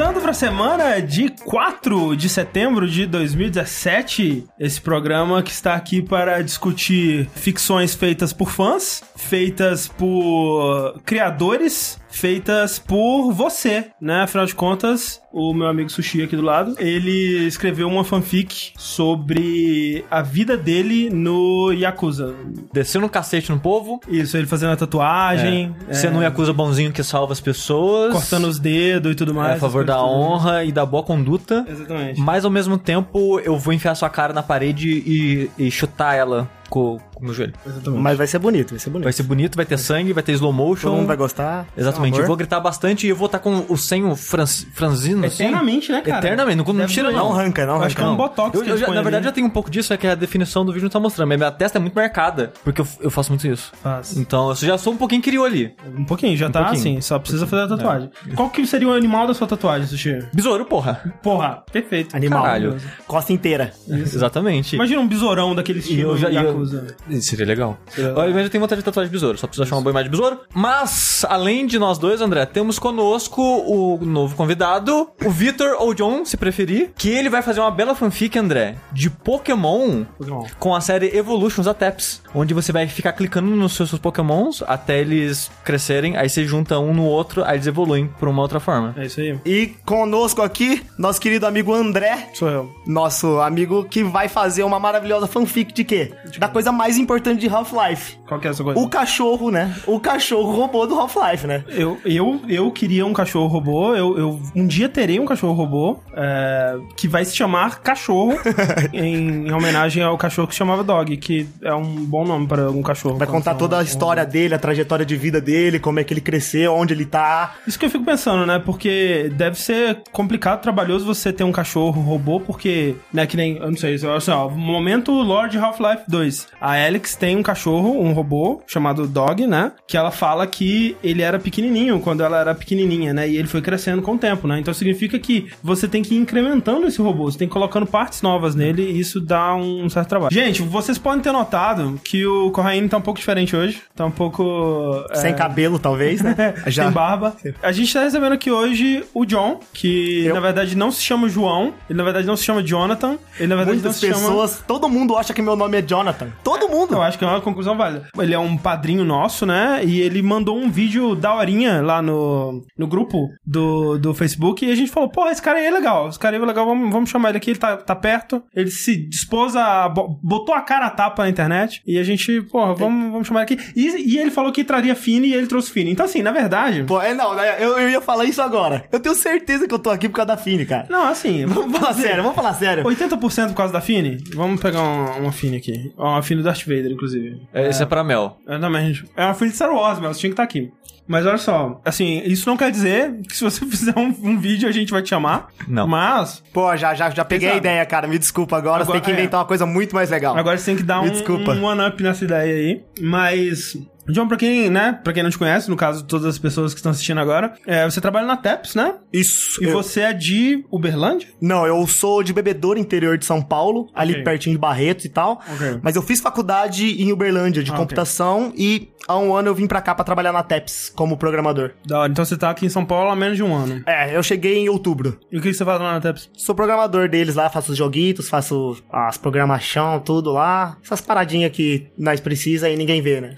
Vértice! Começando pra semana de 4 de setembro de 2017. Esse programa que está aqui para discutir ficções feitas por fãs, feitas por criadores, feitas por você, né? Afinal de contas, o meu amigo Sushi aqui do lado, ele escreveu uma fanfic sobre a vida dele no Yakuza. Desceu no cacete no povo. Isso, ele fazendo a tatuagem, É. Sendo um Yakuza bonzinho que salva as pessoas. cortando os dedos e tudo mais. é, a favor da honra e da boa conduta. Exatamente. Mas ao mesmo tempo, eu vou enfiar sua cara na parede e, e chutar ela com, com o meu joelho. Exatamente. Mas vai ser bonito, vai ser bonito. Vai ser bonito, vai ter sangue, vai ter slow motion. Todo mundo vai gostar. Exatamente. Amor. Eu vou gritar bastante e eu vou estar com o senho franz, franzino. assim. Eternamente, né, cara? Eternamente. Não, não tira, não. Não arranca, não Eu acho que é arranca. um botox Eu, que eu já- na verdade, né? já tenho um pouco disso, é que a definição do vídeo não tá mostrando. Mas minha testa é muito marcada, porque eu, eu faço muito isso. Faz. Então, eu já sou um pouquinho criou ali. Um pouquinho, já tá pouquinho. assim, só precisa fazer a tatuagem. Qual que seria o animal da sua tatuagem, Sushi? Besouro, porra. Porra, perfeito. Animal. Caralho. Costa inteira. Exatamente. Imagina um besourão daquele E estilo eu já- e eu- Yakuza. Seria legal. Olha, mas eu tenho vontade de tatuagem de besouro, só preciso achar uma boa imagem de besouro. Mas, além de nós dois, André, temos conosco o novo convidado, o Vitor ou John, se preferir, que ele vai fazer uma bela fanfic, André, de Pokémon Pokémon. com a série Evolutions Ataps, onde você vai ficar clicando nos seus, seus Pokémons até eles crescerem, aí você junta um no outro, aí eles evoluem por uma outra forma. É isso aí. E conosco aqui, nosso querido amigo André, Sou eu. nosso amigo que vai fazer uma maravilhosa fanfic de quê? Da coisa mais importante de Half-Life. Qual que é essa coisa? O cachorro, né? O cachorro robô do Half-Life, né? Eu, eu, eu queria um cachorro robô. Eu, eu um dia terei um cachorro robô é, que vai se chamar Cachorro em, em homenagem ao cachorro que se chamava Dog, que é um bom nome para um cachorro. Vai contar toda a história dele, a trajetória de vida dele, como é que ele cresceu, onde ele tá. Isso que eu fico pensando, né? Porque deve ser complicado, trabalhoso você ter um cachorro robô, porque, né, que nem, eu não sei, assim, ó, momento Lord Half-Life 2. A Alex tem um cachorro, um robô, chamado Dog, né? Que ela fala que ele era pequenininho quando ela era pequenininha, né? E ele foi crescendo com o tempo, né? Então significa que você tem que ir incrementando esse robô, você tem que ir colocando partes novas nele e isso dá um certo trabalho. Gente, vocês podem ter notado que o Corraine tá um pouco diferente hoje. Tá um pouco... é, Sem cabelo, talvez, né? Sem barba. A gente tá recebendo aqui hoje o John, que Eu- na verdade não se chama João, ele na verdade não se chama Jonathan, ele na verdade Muitas não se chama... pessoas, todo mundo acha que meu nome é Jonathan. Todo mundo. Eu acho que é uma conclusão válida. Ele é um padrinho nosso, né? E ele mandou um vídeo da horinha lá no, no grupo do, do Facebook. E a gente falou, pô, esse cara aí é legal. Esse cara aí é legal, vamos, vamos chamar ele aqui. Ele tá, tá perto. Ele se dispôs a... bo- Botou a cara a tapa na internet. E a gente, porra, vamos, vamos chamar ele aqui. E, e ele falou que traria Fini e ele trouxe Fini. Então, assim, na verdade... Pô, é não, né? eu, eu ia falar isso agora. Eu tenho certeza que eu tô aqui por causa da Fini, cara. Não, assim... Vamos falar sério, vamos falar sério. 80% por causa da Fini? Vamos pegar uma, uma Fini aqui. Uma Fini do Darth Vader, inclusive. É, Esse é pra Mel. Exatamente. É uma Fini de Star Wars, mas tinha que estar aqui. Mas olha só, assim, isso não quer dizer que se você fizer um, um vídeo a gente vai te chamar. Não. Mas, Pô, já, já, já peguei a Exato. ideia, cara. Me desculpa agora. você Agora- tem que inventar uma coisa muito mais legal. agora você tem que dar Me um, desculpa. um one-up nessa ideia aí. Mas. John, pra quem, né, pra quem não te conhece, no caso de todas as pessoas que estão assistindo agora, é, você trabalha na TEPS, né? Isso. E eu- você é de Uberlândia? Não, eu sou de bebedouro interior de São Paulo, ali Ok. pertinho de Barretos e tal. Ok. Mas eu fiz faculdade em Uberlândia de Ah, computação e há um ano eu vim pra cá pra trabalhar na TEPS como programador. Da hora. Então você tá aqui em São Paulo há menos de um ano. É, eu cheguei em outubro. E o que que você faz lá na TEPS? Sou programador deles lá, faço os joguitos, faço as programação, tudo lá. Essas paradinhas que nós precisa e ninguém vê, né?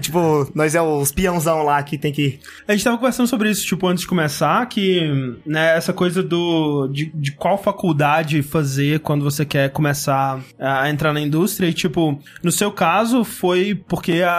tipo, nós é os peãozão lá que tem que... A gente tava conversando sobre isso, tipo, antes de começar, que, né, essa coisa do, de, de qual faculdade fazer quando você quer começar a entrar na indústria, e, tipo, no seu caso, foi porque a,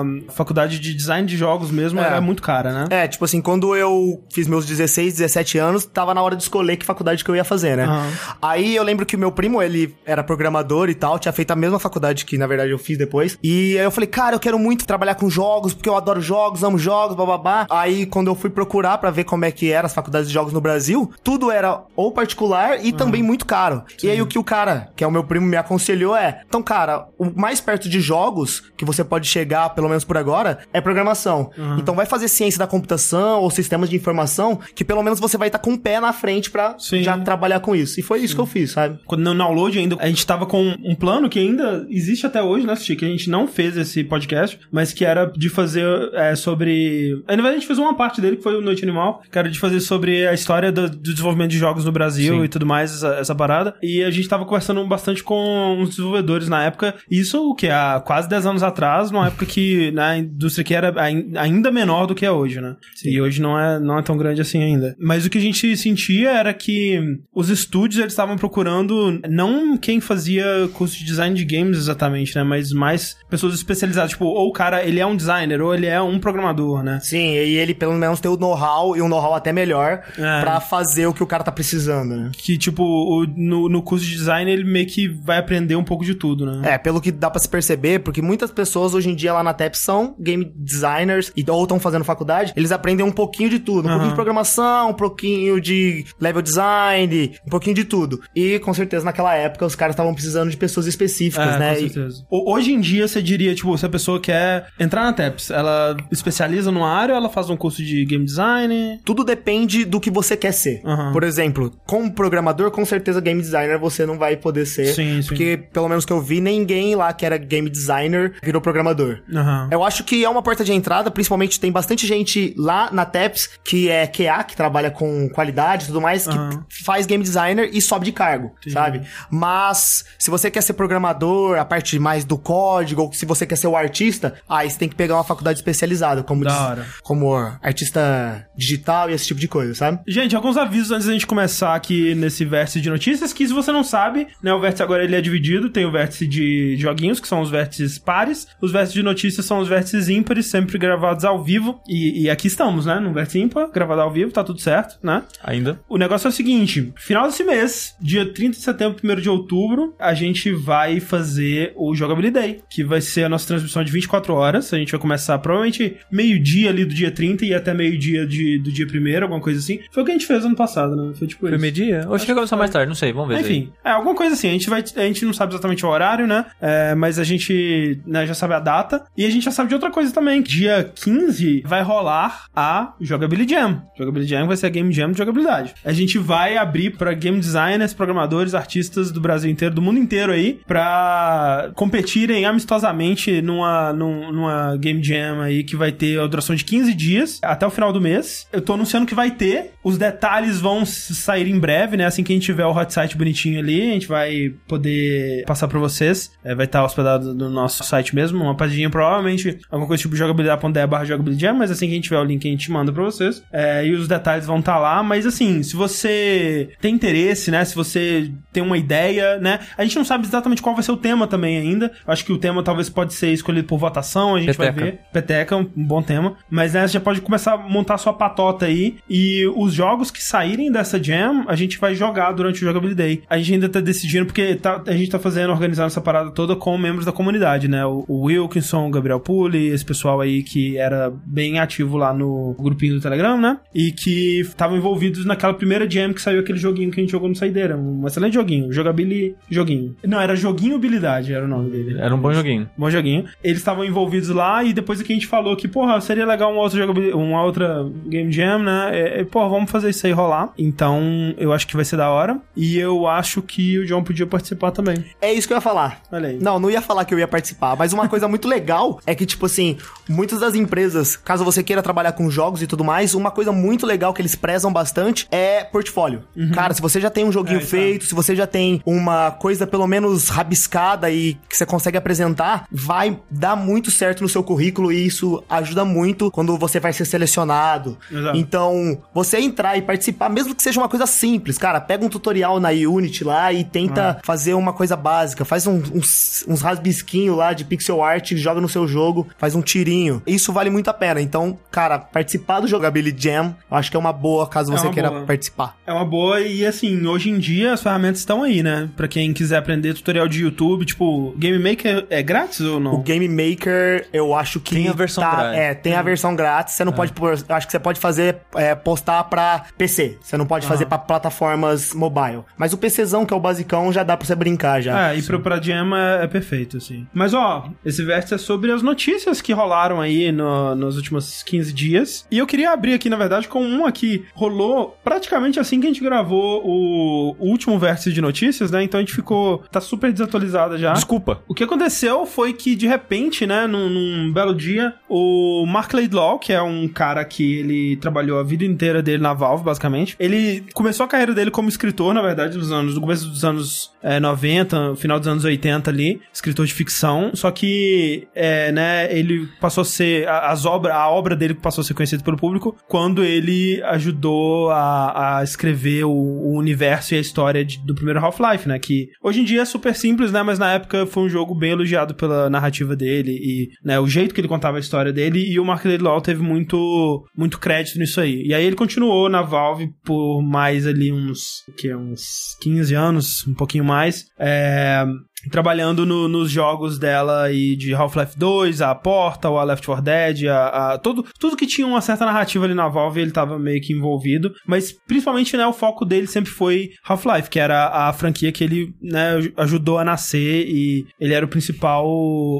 a faculdade de design de jogos mesmo É. era muito cara, né? É, tipo assim, quando eu fiz meus 16, 17 anos, tava na hora de escolher que faculdade que eu ia fazer, né? Aham. Aí eu lembro que o meu primo, ele era programador e tal, tinha feito a mesma faculdade que, na verdade, eu fiz depois. E aí eu falei, cara, eu quero muito trabalhar com jogos, porque eu adoro jogos, amo jogos, bababá. Aí quando eu fui procurar pra ver como é que eram as faculdades de jogos no Brasil, tudo era ou particular e também muito caro. E aí o que o cara, que é o meu primo, me aconselhou é, então, cara, o mais perto de jogos que você pode chegar, pelo menos por agora, é programação. Então vai fazer ciência da computação ou sistemas de informação, que pelo menos você vai estar com um pé na frente pra Sim. já trabalhar com isso. E foi isso que eu fiz, sabe? Quando no download ainda, a gente tava com um plano que ainda existe até hoje, né? Que a gente não fez esse podcast, mas mas que era de fazer é, sobre. Na verdade, a gente fez uma parte dele, que foi o Noite Animal, que era de fazer sobre a história do, do desenvolvimento de jogos no Brasil Sim. e tudo mais, essa, essa parada. E a gente tava conversando bastante com os desenvolvedores na época. Isso, o que? Há quase 10 anos atrás, numa época que né, a indústria que era ai- ainda menor do que é hoje, né? E hoje não é, não é tão grande assim ainda. Mas o que a gente sentia era que os estúdios eles estavam procurando não quem fazia curso de design de games exatamente, né? Mas mais pessoas especializadas. Tipo, ou o cara ele é um designer, ou ele é um programador, né? Sim, e ele pelo menos tem o know-how e um know-how até melhor É. pra fazer o que o cara tá precisando, né? Que, tipo, o- no, no curso de design ele meio que vai aprender um pouco de tudo, né? É, pelo que dá pra se perceber, porque muitas pessoas hoje em dia lá na TEP são game designers e ou estão fazendo faculdade, eles aprendem um pouquinho de tudo. Um Aham. pouquinho de programação, um pouquinho de level design, um pouquinho de tudo. E com certeza naquela época os caras estavam precisando de pessoas específicas, É, né? com E- certeza. O- Hoje em dia, você diria, tipo, se a pessoa quer entrar na TEPS, ela especializa numa área, ela faz um curso de game design. Tudo depende do que você quer ser. Aham. Por exemplo, como programador, com certeza game designer você não vai poder ser. Sim, sim. Porque, pelo menos que eu vi, ninguém lá que era game designer virou programador. Aham. Eu acho que é uma porta de entrada, principalmente tem bastante gente lá na TEPS que é QA, que trabalha com qualidade e tudo mais, que Aham. faz game designer e sobe de cargo, sabe? Mas se você quer ser programador, a parte mais do código, ou se você quer ser o artista, aí você tem que pegar uma faculdade especializada, como, hora. como artista digital e esse tipo de coisa, sabe? Gente, alguns avisos antes da gente começar aqui nesse vértice de notícias, que se você não sabe, né, o vértice agora ele é dividido, tem o vértice de joguinhos, que são os vértices pares, os vértices de notícias são os vértices ímpares, sempre gravados ao vivo, e, e aqui estamos, né, no vértice ímpar, gravado ao vivo, tá tudo certo, né? Ainda. O negócio é o seguinte: final desse mês, dia 30 de setembro, 1 de outubro, a gente vai fazer o Jogability Day, que vai ser a nossa transmissão de 24 horas. A gente vai começar provavelmente meio-dia ali do dia 30 e até meio-dia do dia 1, alguma coisa assim. Foi o que a gente fez ano passado, né? Foi tipo Foi isso. meio-dia? Ou acho que vai começar mais tarde, não sei, vamos ver. Enfim, é alguma coisa assim. A gente, vai, a gente não sabe exatamente o horário, né? É, mas a gente né, já sabe a data. E a gente já sabe de outra coisa também. Dia 15 vai rolar a Jogability Jam. Jogability Jam vai ser a Game Jam de jogabilidade. A gente vai abrir pra game designers, programadores, artistas do Brasil inteiro, do mundo inteiro aí, pra competirem amistosamente numa, num- numa Game Jam aí que vai ter a duração de 15 dias até o final do mês. Eu tô anunciando que vai ter. Os detalhes vão sair em breve, né? Assim que a gente tiver o hot site bonitinho ali, a gente vai poder passar pra vocês. É, vai estar hospedado no nosso site mesmo, uma paginha provavelmente, alguma coisa tipo jogabilidade.de barra jogabilidade mas assim que a gente tiver o link a gente manda pra vocês. É, e os detalhes vão estar lá, mas assim, se você tem interesse, né? Se você tem uma ideia, né? A gente não sabe exatamente qual vai ser o tema também ainda. Acho que o tema talvez pode ser escolhido por votação, a gente vai Peteca. ver. Peteca, um bom tema. Mas né, você já pode começar a montar sua patota aí. E os jogos que saírem dessa jam, a gente vai jogar durante o Jogability Day. A gente ainda tá decidindo, porque tá- a gente tá fazendo, organizando essa parada toda com membros da comunidade, né? O, o Wilkinson, o Gabriel Puli, esse pessoal aí que era bem ativo lá no grupinho do Telegram, né? E que estavam envolvidos naquela primeira jam que saiu aquele joguinho que a gente jogou no Saideira. Um excelente joguinho. Jogability joguinho. Não, era Joguinho Habilidade, era o nome dele. Era um bom joguinho. Bom joguinho. Eles estavam envolvidos lá e depois que a gente falou que, porra, seria legal uma outra, jogabil- uma outra Game Jam, né? É, é, porra, vamos fazer isso aí rolar. Então, eu acho que vai ser da hora. E eu acho que o John podia participar também. É isso que eu ia falar. Olha aí. Não, não ia falar que eu ia participar, mas uma coisa muito legal é que, tipo assim, muitas das empresas, caso você queira trabalhar com jogos e tudo mais, uma coisa muito legal que eles prezam bastante é portfólio. Cara, se você já tem um joguinho É, isso feito, se você já tem uma coisa pelo menos rabiscada e que você consegue apresentar, vai dar muito certo no seu currículo e isso ajuda muito quando você vai ser selecionado. Exato. Então, você entrar e participar, mesmo que seja uma coisa simples, cara, pega um tutorial na Unity lá e tenta fazer uma coisa básica, faz um- uns, uns rasbisquinhos lá de pixel art, joga no seu jogo, faz um tirinho. Isso vale muito a pena. Então, cara, participar do Jogability Jam, eu acho que é uma boa caso É você queira boa. participar. É uma boa e assim, hoje em dia as ferramentas estão aí, né? Pra quem quiser aprender tutorial de YouTube, tipo, Game Maker é grátis ou não? O Game Maker, eu acho que. Tem a versão tá, grátis. É, tem a versão grátis. Você não pode pôr. Eu acho que você pode fazer, é, postar pra PC. Você não pode fazer pra plataformas mobile. Mas o PCzão, que é o basicão, já dá pra você brincar já. É, e pro pra Jam é, é perfeito, assim. Mas, ó, esse vértice é sobre as notícias que rolaram aí no- nos últimos 15 dias. E eu queria abrir aqui, na verdade, com um aqui. Rolou praticamente assim que a gente gravou o, o último vértice de notícias, né? Então a gente ficou... Tá super desatualizada já. Desculpa. O que aconteceu foi que, de repente, né, num, num belo dia, o Mark Laidlaw, que é um cara que ele trabalhou a vida inteira dele na Valve, basicamente, ele começou a carreira dele como escritor, na verdade, nos anos, no começo dos anos é, 90, final dos anos 80 ali, escritor de ficção, só que, é, né, ele passou a ser, as obras, a obra dele passou a ser conhecida pelo público quando ele ajudou a, a escrever o, o universo e a história de- do primeiro Half-Life, né, que hoje em dia é super simples, né, mas na época foi um jogo bem elogiado pela narrativa dele e, né, o jeito que ele contava a história dele e o Mark Laidlaw teve muito, muito crédito nisso aí. E aí ele continuou na Valve por mais ali uns, que uns 15 anos, um pouquinho mais, é, trabalhando no- nos jogos dela e de Half-Life 2, a Portal, a Left 4 Dead, a, a- tudo, tudo que tinha uma certa narrativa ali na Valve, ele tava meio que envolvido, mas principalmente, né, o foco dele sempre foi Half-Life, que era a franquia que ele, né, ajudou a nascer e ele era o principal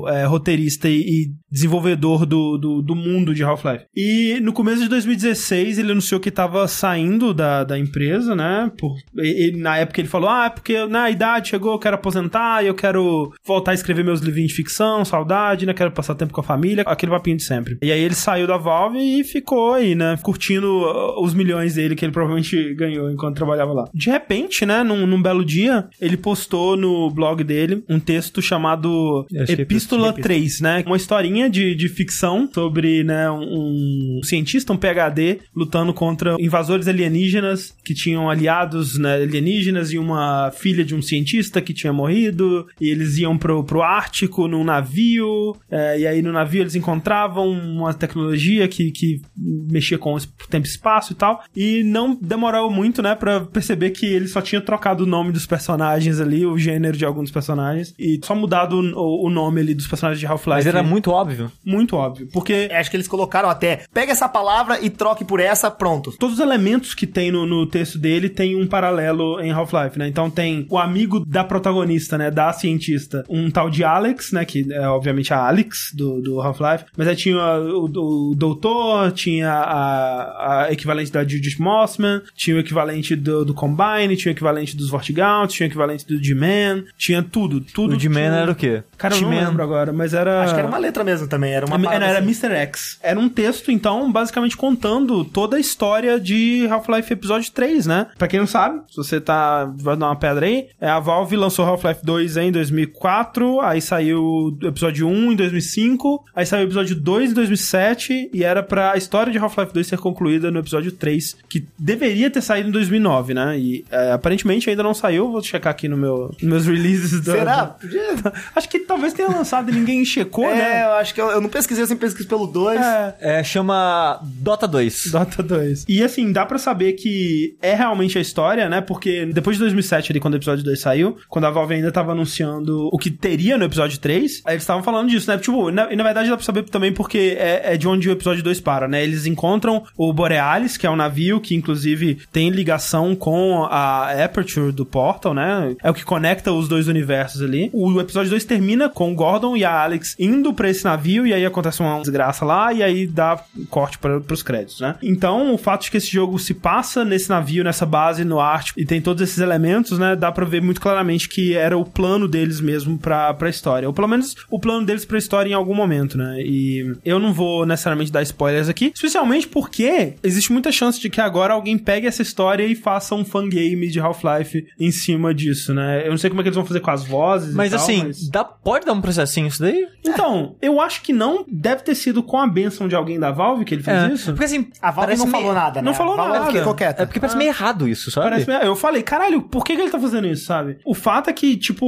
é, roteirista e, e desenvolvedor do, do, do mundo de Half-Life. E no começo de 2016 ele anunciou que tava saindo da, da empresa, né, por, e- e na época ele falou, ah, é porque na idade chegou, eu quero aposentar e eu quero voltar a escrever meus livrinhos de ficção, saudade, né, quero passar tempo com a família, aquele papinho de sempre. E aí ele saiu da Valve e ficou aí, né, curtindo uh, os milhões dele que ele provavelmente ganhou enquanto trabalhava lá. De repente, né, num, num belo dia, ele postou no blog dele um texto chamado Epístola. 3, né, uma historinha de, de ficção sobre, né, um, um cientista, um PhD, lutando contra invasores alienígenas que tinham aliados, né, alienígenas e uma filha de um cientista que tinha morrido, e eles iam pro, pro Ártico num navio, é, e aí no navio eles encontravam uma tecnologia que, que mexia com o tempo e espaço e tal, e não demorou muito, né, pra perceber que ele só tinha trocado o nome dos personagens ali, o gênero de alguns personagens, e só mudado o, o nome ali dos personagens de Half-Life. Mas era muito óbvio. muito óbvio, porque É, Acho que eles colocaram até, pega essa palavra e troque por essa, pronto. todos os elementos que tem no, no texto dele tem um paralelo em Half-Life, né? Então tem o amigo da protagonista, né? Da cientista, um tal de Alex, né? Que é obviamente a Alex do, do Half-Life. Mas aí tinha o, o doutor, tinha a, a equivalente da Judith Mossman, tinha o equivalente do, do Combine, tinha o equivalente dos Vortigaunt, tinha o equivalente do G-Man, tinha tudo, tudo. O de Man tinha- era o quê? Cara, eu não G-Man. lembro agora, mas era... Acho que era uma letra mesmo também, era uma Era, parada era assim. Mr. X. Era um texto, então, basicamente contando toda a história de Half-Life Episódio 3, né? Pra quem não sabe, se você tá. Vai dar uma pedra aí, é, a Valve lançou Half-Life 2 em 2004, aí saiu o episódio 1 em 2005, aí saiu o episódio 2 em 2007, e era pra a história de Half-Life 2 ser concluída no episódio 3, que deveria ter saído em 2009, né? E é, aparentemente ainda não saiu, vou checar aqui no meu, nos meus releases da. Será? Acho que talvez tenha lançado e ninguém checou, É, né? eu acho que eu, eu não pesquisei, eu sempre pesquiso pelo 2. É. É, chama Dota 2. Dota 2. E assim, dá pra saber que é realmente a história, né? Porque depois de 2007, ali, quando o episódio 2 saiu, quando a Valve ainda tava anunciando o que teria no episódio 3, aí eles estavam falando disso, né? Tipo, na, e na verdade dá pra saber também porque é, é de onde o episódio 2 para, né? Eles encontram o Borealis, que é um navio que inclusive tem ligação com a Aperture do Portal, né? É o que conecta os dois universos ali. O episódio 2 termina com o Gordon e a Alex indo pra esse navio e aí acontece uma desgraça lá e aí dá corte para pros créditos, né? Então, o fato de que esse jogo se passa nesse navio, nessa base no Ártico e tem todos esses elementos, né? Dá pra ver muito claramente que era o plano deles mesmo pra, pra história. Ou pelo menos o plano deles pra história em algum momento, né? E eu não vou necessariamente dar spoilers aqui, especialmente porque existe muita chance de que agora alguém pegue essa história e faça um fangame de Half-Life em cima disso, né? Eu não sei como é que eles vão fazer com as vozes e Mas tal, assim, mas- Dá, pode dar um processinho isso daí? Então, eu acho que não deve ter sido com a benção de alguém da Valve que ele fez É. isso. Porque assim, A Valve parece não meio- falou nada, né? Não falou nada. ficou quieta. É porque parece meio errado isso, sabe? Parece, eu falei, caralho, por que, que ele tá fazendo isso, sabe? O fato é que, tipo,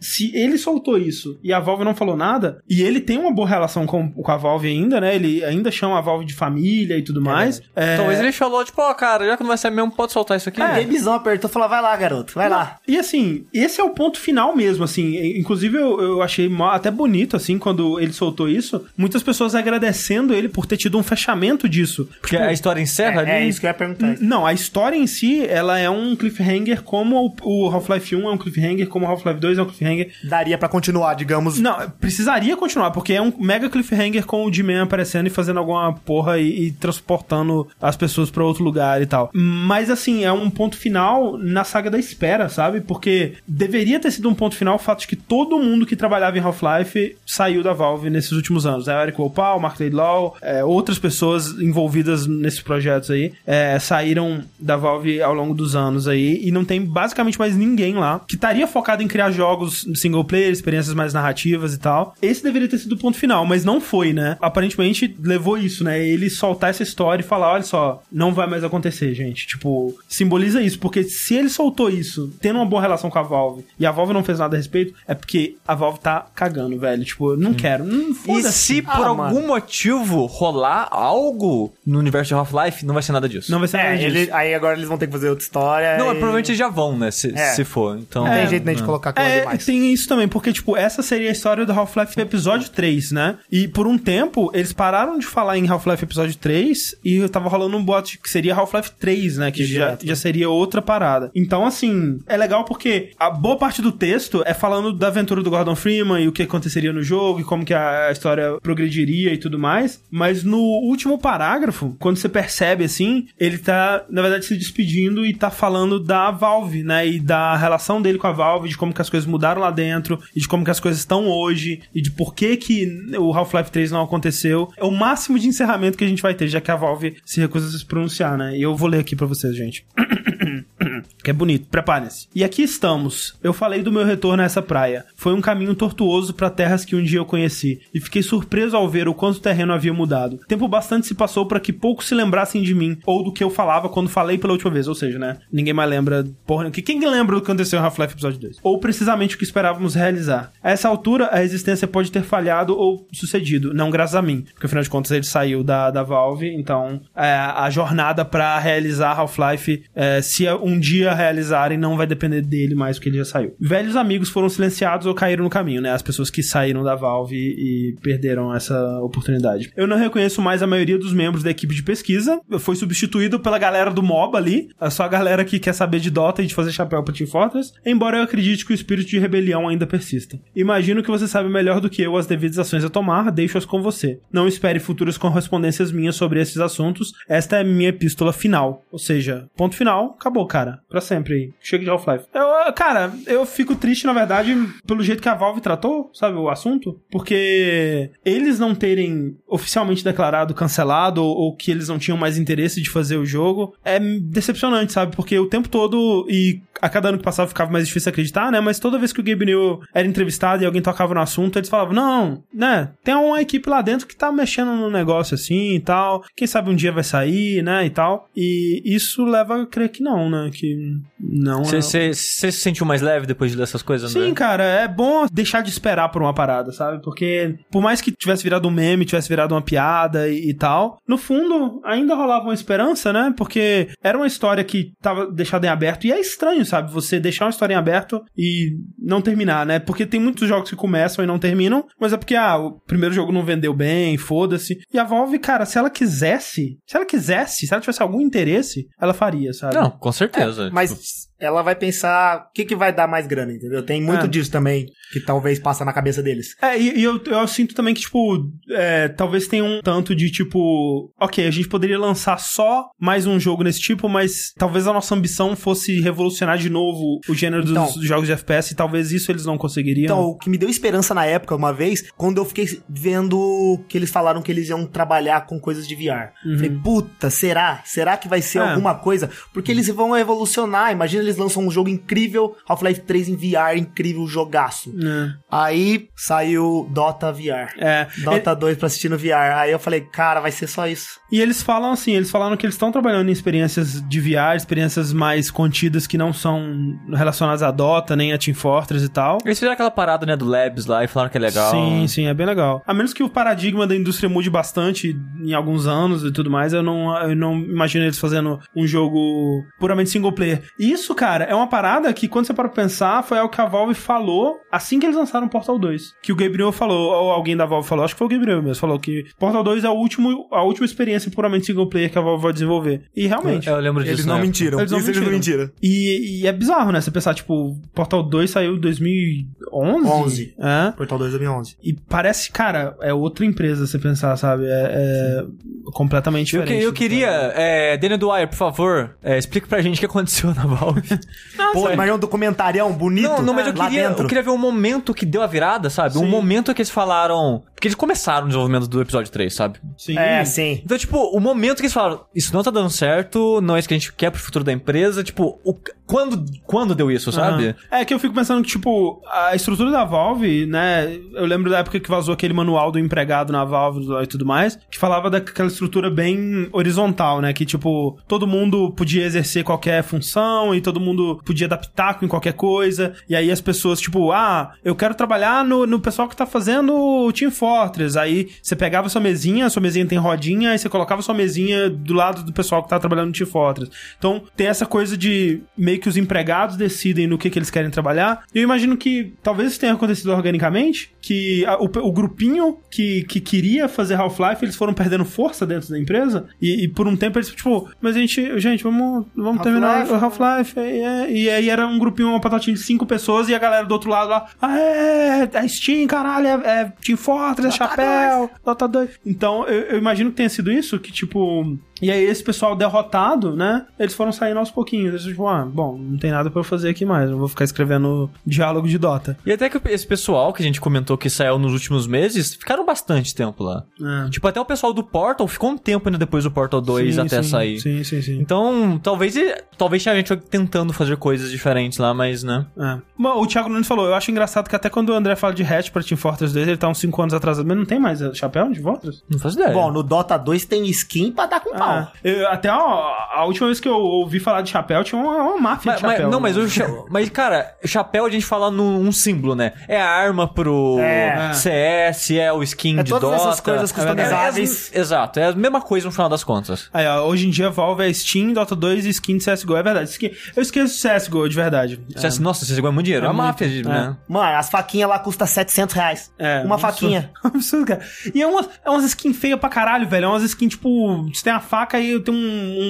se ele soltou isso e a Valve não falou nada, e ele tem uma boa relação com, com a Valve ainda, né? Ele ainda chama a Valve de família e tudo mais. É, Talvez ele falou, tipo, ó, cara, já que não vai ser mesmo, pode soltar isso aqui. É. Gamezão apertou e falou, vai lá, garoto, vai lá. E assim, esse é o ponto final mesmo, assim. Inclusive, eu, eu achei até bonito, assim, quando ele soltou isso. Muitas pessoas agradecendo ele por ter tido um fechamento disso. Porque a história encerra É, é ali. isso que eu ia perguntar. Não, a história em si, ela é um cliffhanger como o o Half-Life 1 é um cliffhanger, como o Half-Life 2 é um cliffhanger. Daria pra continuar, digamos. Não, precisaria continuar, porque é um mega cliffhanger com o G-Man aparecendo e fazendo alguma porra e, e transportando as pessoas pra outro lugar e tal. Mas assim, é um ponto final na saga da espera, sabe? Porque deveria ter sido um ponto final o fato de que todo mundo que trabalhava em Half-Life saiu da Valve nesses últimos anos. É, Eric Opal, Mark Laidlaw, é, outras pessoas envolvidas nesses projetos aí é, saíram da Valve ao longo dos anos aí e não tem basicamente mais ninguém lá que estaria focado em criar jogos single player, experiências mais narrativas e tal. Esse deveria ter sido o ponto final, mas não foi, né? Aparentemente levou isso, né? Ele soltar essa história e falar: olha só, não vai mais acontecer, gente. Tipo, simboliza isso, porque se ele soltou isso, tendo uma boa relação com a Valve, e a Valve não fez nada a respeito, é porque a Valve tá cagando, velho. Tipo, não quero. Não, E se por Ah, algum motivo rolar algo no universo de Half-Life, não vai ser nada disso. Não vai ser nada É, disso. ele- aí agora eles vão ter que fazer outra história. Não, e... provavelmente eles já vão, né? Se, É. se for. Então. Não tem É, jeito nem de colocar coisa É, demais. tem isso também, porque, tipo, essa seria a história do Half-Life episódio 3, né? E por um tempo, eles pararam de falar em Half-Life episódio 3 e tava rolando um bote que seria Half-Life 3, né? Que já, já seria outra parada. Então, assim, é legal porque a boa parte do texto é falando da aventura do Gordon Freeman e o que aconteceria no jogo e como que a história progrediria e tudo mais. Mas no último parágrafo, quando você percebe, assim, ele tá, na verdade, se despedindo e tá falando da Valve, né? E da relação dele com a Valve, de como que as coisas mudaram lá dentro, e de como que as coisas estão hoje, e de por que que o Half-Life 3 não aconteceu. É o máximo de encerramento que a gente vai ter, já que a Valve se recusa a se pronunciar, né? E eu vou ler aqui pra vocês, gente. que é bonito. Preparem-se. E aqui estamos. Eu falei do meu retorno a essa praia. Foi um caminho tortuoso para terras que um dia eu conheci, e fiquei surpreso ao ver o quanto o terreno havia mudado. Tempo bastante se passou para que poucos se lembrassem de mim ou do que eu falava quando falei pela última vez, ou seja, né? Ninguém mais lembra porra, que quem lembra do que aconteceu em Half-Life episódio 2? Ou precisamente o que esperávamos realizar. A essa altura, a resistência pode ter falhado ou sucedido, não graças a mim, porque afinal de contas ele saiu da, da Valve, então é, a jornada para realizar Half-Life, é, se um dia realizarem, não vai depender dele mais porque ele já saiu. Velhos amigos foram silenciados ou caíram no caminho, né? As pessoas que saíram da Valve e perderam essa oportunidade. Eu não reconheço mais a maioria dos membros da equipe de pesquisa, foi substituído pela galera do MOBA ali, é só a galera que quer saber de Dota e de fazer chapéu pra Team Fortress, embora eu acredite que o espírito de rebelião ainda persista. Imagino que você sabe melhor do que eu as devidas ações a tomar, deixo-as com você. Não espere futuras correspondências minhas sobre esses assuntos, esta é minha epístola final. Ou seja, ponto final, acabou, cara. Pra sempre. Chega de Half-Life. Eu, cara, eu fico triste, na verdade, pelo jeito que a Valve tratou, sabe, o assunto, porque eles não terem oficialmente declarado cancelado ou, ou que eles não tinham mais interesse de fazer o jogo é decepcionante, sabe? Porque o tempo todo e a cada ano que passava ficava mais difícil acreditar, né? Mas toda vez que o Gabe New era entrevistado e alguém tocava no assunto, eles falavam: Não, né? Tem uma equipe lá dentro que tá mexendo no negócio assim e tal. Quem sabe um dia vai sair, né? E tal. E isso leva a crer que não, né? Que não é. Você se sentiu mais leve depois de ler essas coisas, Sim, né? cara, é bom deixar de esperar por uma parada, sabe? Porque por mais que tivesse virado um meme, tivesse virado uma piada e, e tal, no fundo ainda rolava uma esperança, né? Porque era uma história que tava deixada em aberto e é estranho, sabe? Você deixar uma história em aberto e não terminar, né? Porque tem muitos jogos que começam e não terminam, mas é porque ah, o primeiro jogo não vendeu bem, foda-se. E a Valve, cara, se ela quisesse, se ela quisesse, se ela tivesse algum interesse, ela faria, sabe? Não, com certeza. Mas ela vai pensar o que, que vai dar mais grana, entendeu? Tem muito É. disso também que talvez passa na cabeça deles. É, e, e eu, eu sinto também que, tipo, é, talvez tenha um tanto de, tipo, ok, a gente poderia lançar só mais um jogo nesse tipo, mas talvez a nossa ambição fosse revolucionar de novo o gênero dos, Então. dos jogos de FPS e talvez isso eles não conseguiriam. Então, o que me deu esperança na época, uma vez, quando eu fiquei vendo que eles falaram que eles iam trabalhar com coisas de VR. Falei, puta, será? Será que vai ser Uhum. É. alguma coisa? Porque eles vão evolucionar. Imagina eles lançam um jogo incrível, Half-Life 3 em VR, incrível jogaço. É. Aí saiu Dota VR. É. Dota 2 pra assistir no VR. Aí eu falei, cara, vai ser só isso. E eles falam assim, eles falaram que eles estão trabalhando em experiências de VR, experiências mais contidas que não são relacionadas a Dota, nem a Team Fortress e tal. Eles fizeram aquela parada, né, do Labs lá e falaram que é legal. Sim, sim, é bem legal. A menos que o paradigma da indústria mude bastante em alguns anos e tudo mais, eu não, eu não imagino eles fazendo um jogo puramente single player. Isso, cara, é uma parada que quando você para pra pensar, foi algo que a Valve falou assim que eles lançaram Portal 2. Que o Gabriel falou, ou alguém da Valve falou, acho que foi o Gabriel mesmo, falou que Portal 2 é o último, a última experiência puramente single player que a Valve vai desenvolver. E realmente. Eu, eu lembro disso. Eles não mentiram. Eles não Isso eles não mentiram. E, e é bizarro, né? Você pensar, tipo, Portal 2 saiu em 2011? 11. É. Portal 2 2011. E parece, cara, é outra empresa, você pensar, sabe? É, é completamente Eu, que- diferente. eu queria, é, Daniel Dwyer, por favor, é, explique pra gente o que aconteceu na Valve. Pô, imagina um documentarião bonito Não, não, mas eu queria, dentro. eu queria ver um momento que deu a virada, sabe? Um Sim. momento que eles falaram. Porque eles começaram o desenvolvimento do episódio 3, sabe? Sim. É, sim. Então, tipo, o momento que eles falaram, isso não tá dando certo, não é isso que a gente quer pro futuro da empresa, tipo, o- quando, quando deu isso, sabe? Aham. É que eu fico pensando que, tipo, a estrutura da Valve, né? Eu lembro da época que vazou aquele manual do empregado na Valve e tudo mais, que falava daquela estrutura bem horizontal, né? Que, tipo, todo mundo podia exercer qualquer função e todo mundo podia dar pitaco em qualquer coisa. E aí as pessoas, tipo, ah, eu quero trabalhar no, no pessoal que tá fazendo o Team Fortress. Aí você pegava sua mesinha, sua mesinha tem rodinha, aí você colocava sua mesinha do lado do pessoal que tá trabalhando no Team Fortress. Então tem essa coisa de meio que os empregados decidem no que, que eles querem trabalhar. Eu imagino que talvez isso tenha acontecido organicamente, que a- o, o grupinho que, que queria fazer Half-Life, eles foram perdendo força dentro da empresa. E, e por um tempo eles, tipo, mas a gente, gente, vamos, vamos terminar o Half-Life. E, é- e aí era um grupinho, uma patatinha de cinco pessoas e a galera do outro lado lá, ah, é, é Steam, caralho, é, é Team Fortress, Chapéu, Dota 2. Então eu, eu imagino que tenha sido isso, que tipo. E aí esse pessoal derrotado, né? Eles foram saindo aos pouquinhos. Eles tipo, ah, bom, não tem nada pra eu fazer aqui mais. Eu vou ficar escrevendo diálogo de Dota. E até que esse pessoal que a gente comentou que saiu nos últimos meses, ficaram bastante tempo lá. É. Tipo, até o pessoal do Portal ficou um tempo ainda depois do Portal 2 Sim, até sim, sair. Sim, sim, sim. Então, talvez talvez tinha gente tentando fazer coisas diferentes lá, mas, né? É. Bom, o Thiago Nunes falou, eu acho engraçado que até quando o André fala de hatch pra Team Fortress 2, ele tá uns 5 anos atrasado, mas não tem mais é, chapéu de Fortress? Não faço ideia. Bom, no Dota 2 tem skin pra dar com pau. Eu- até a, a última vez que eu ouvi falar de chapéu, tinha uma, uma máfia Mas, de mas- chapéu. não, mas, né? o cha- mas, cara, chapéu a gente fala num um símbolo, né? É a arma pro É. CS, é o skin É de todas Dota. essas coisas customizáveis. É, é- exato, é a mesma coisa no final das contas. Aí, ó, hoje em dia Valve é Steam, Dota 2 e skin de CSGO. É verdade. Eu esqueço de CSGO, de verdade. CS Nossa, você ganha muito dinheiro. É, É a muito, máfia, de, é. né? Mano, as faquinhas lá custam 700 reais. É, Uma absurdo. faquinha. Absurdo, cara. E é umas, é umas skins feias pra caralho, velho. É umas skins, tipo, você tem a faca e tem um,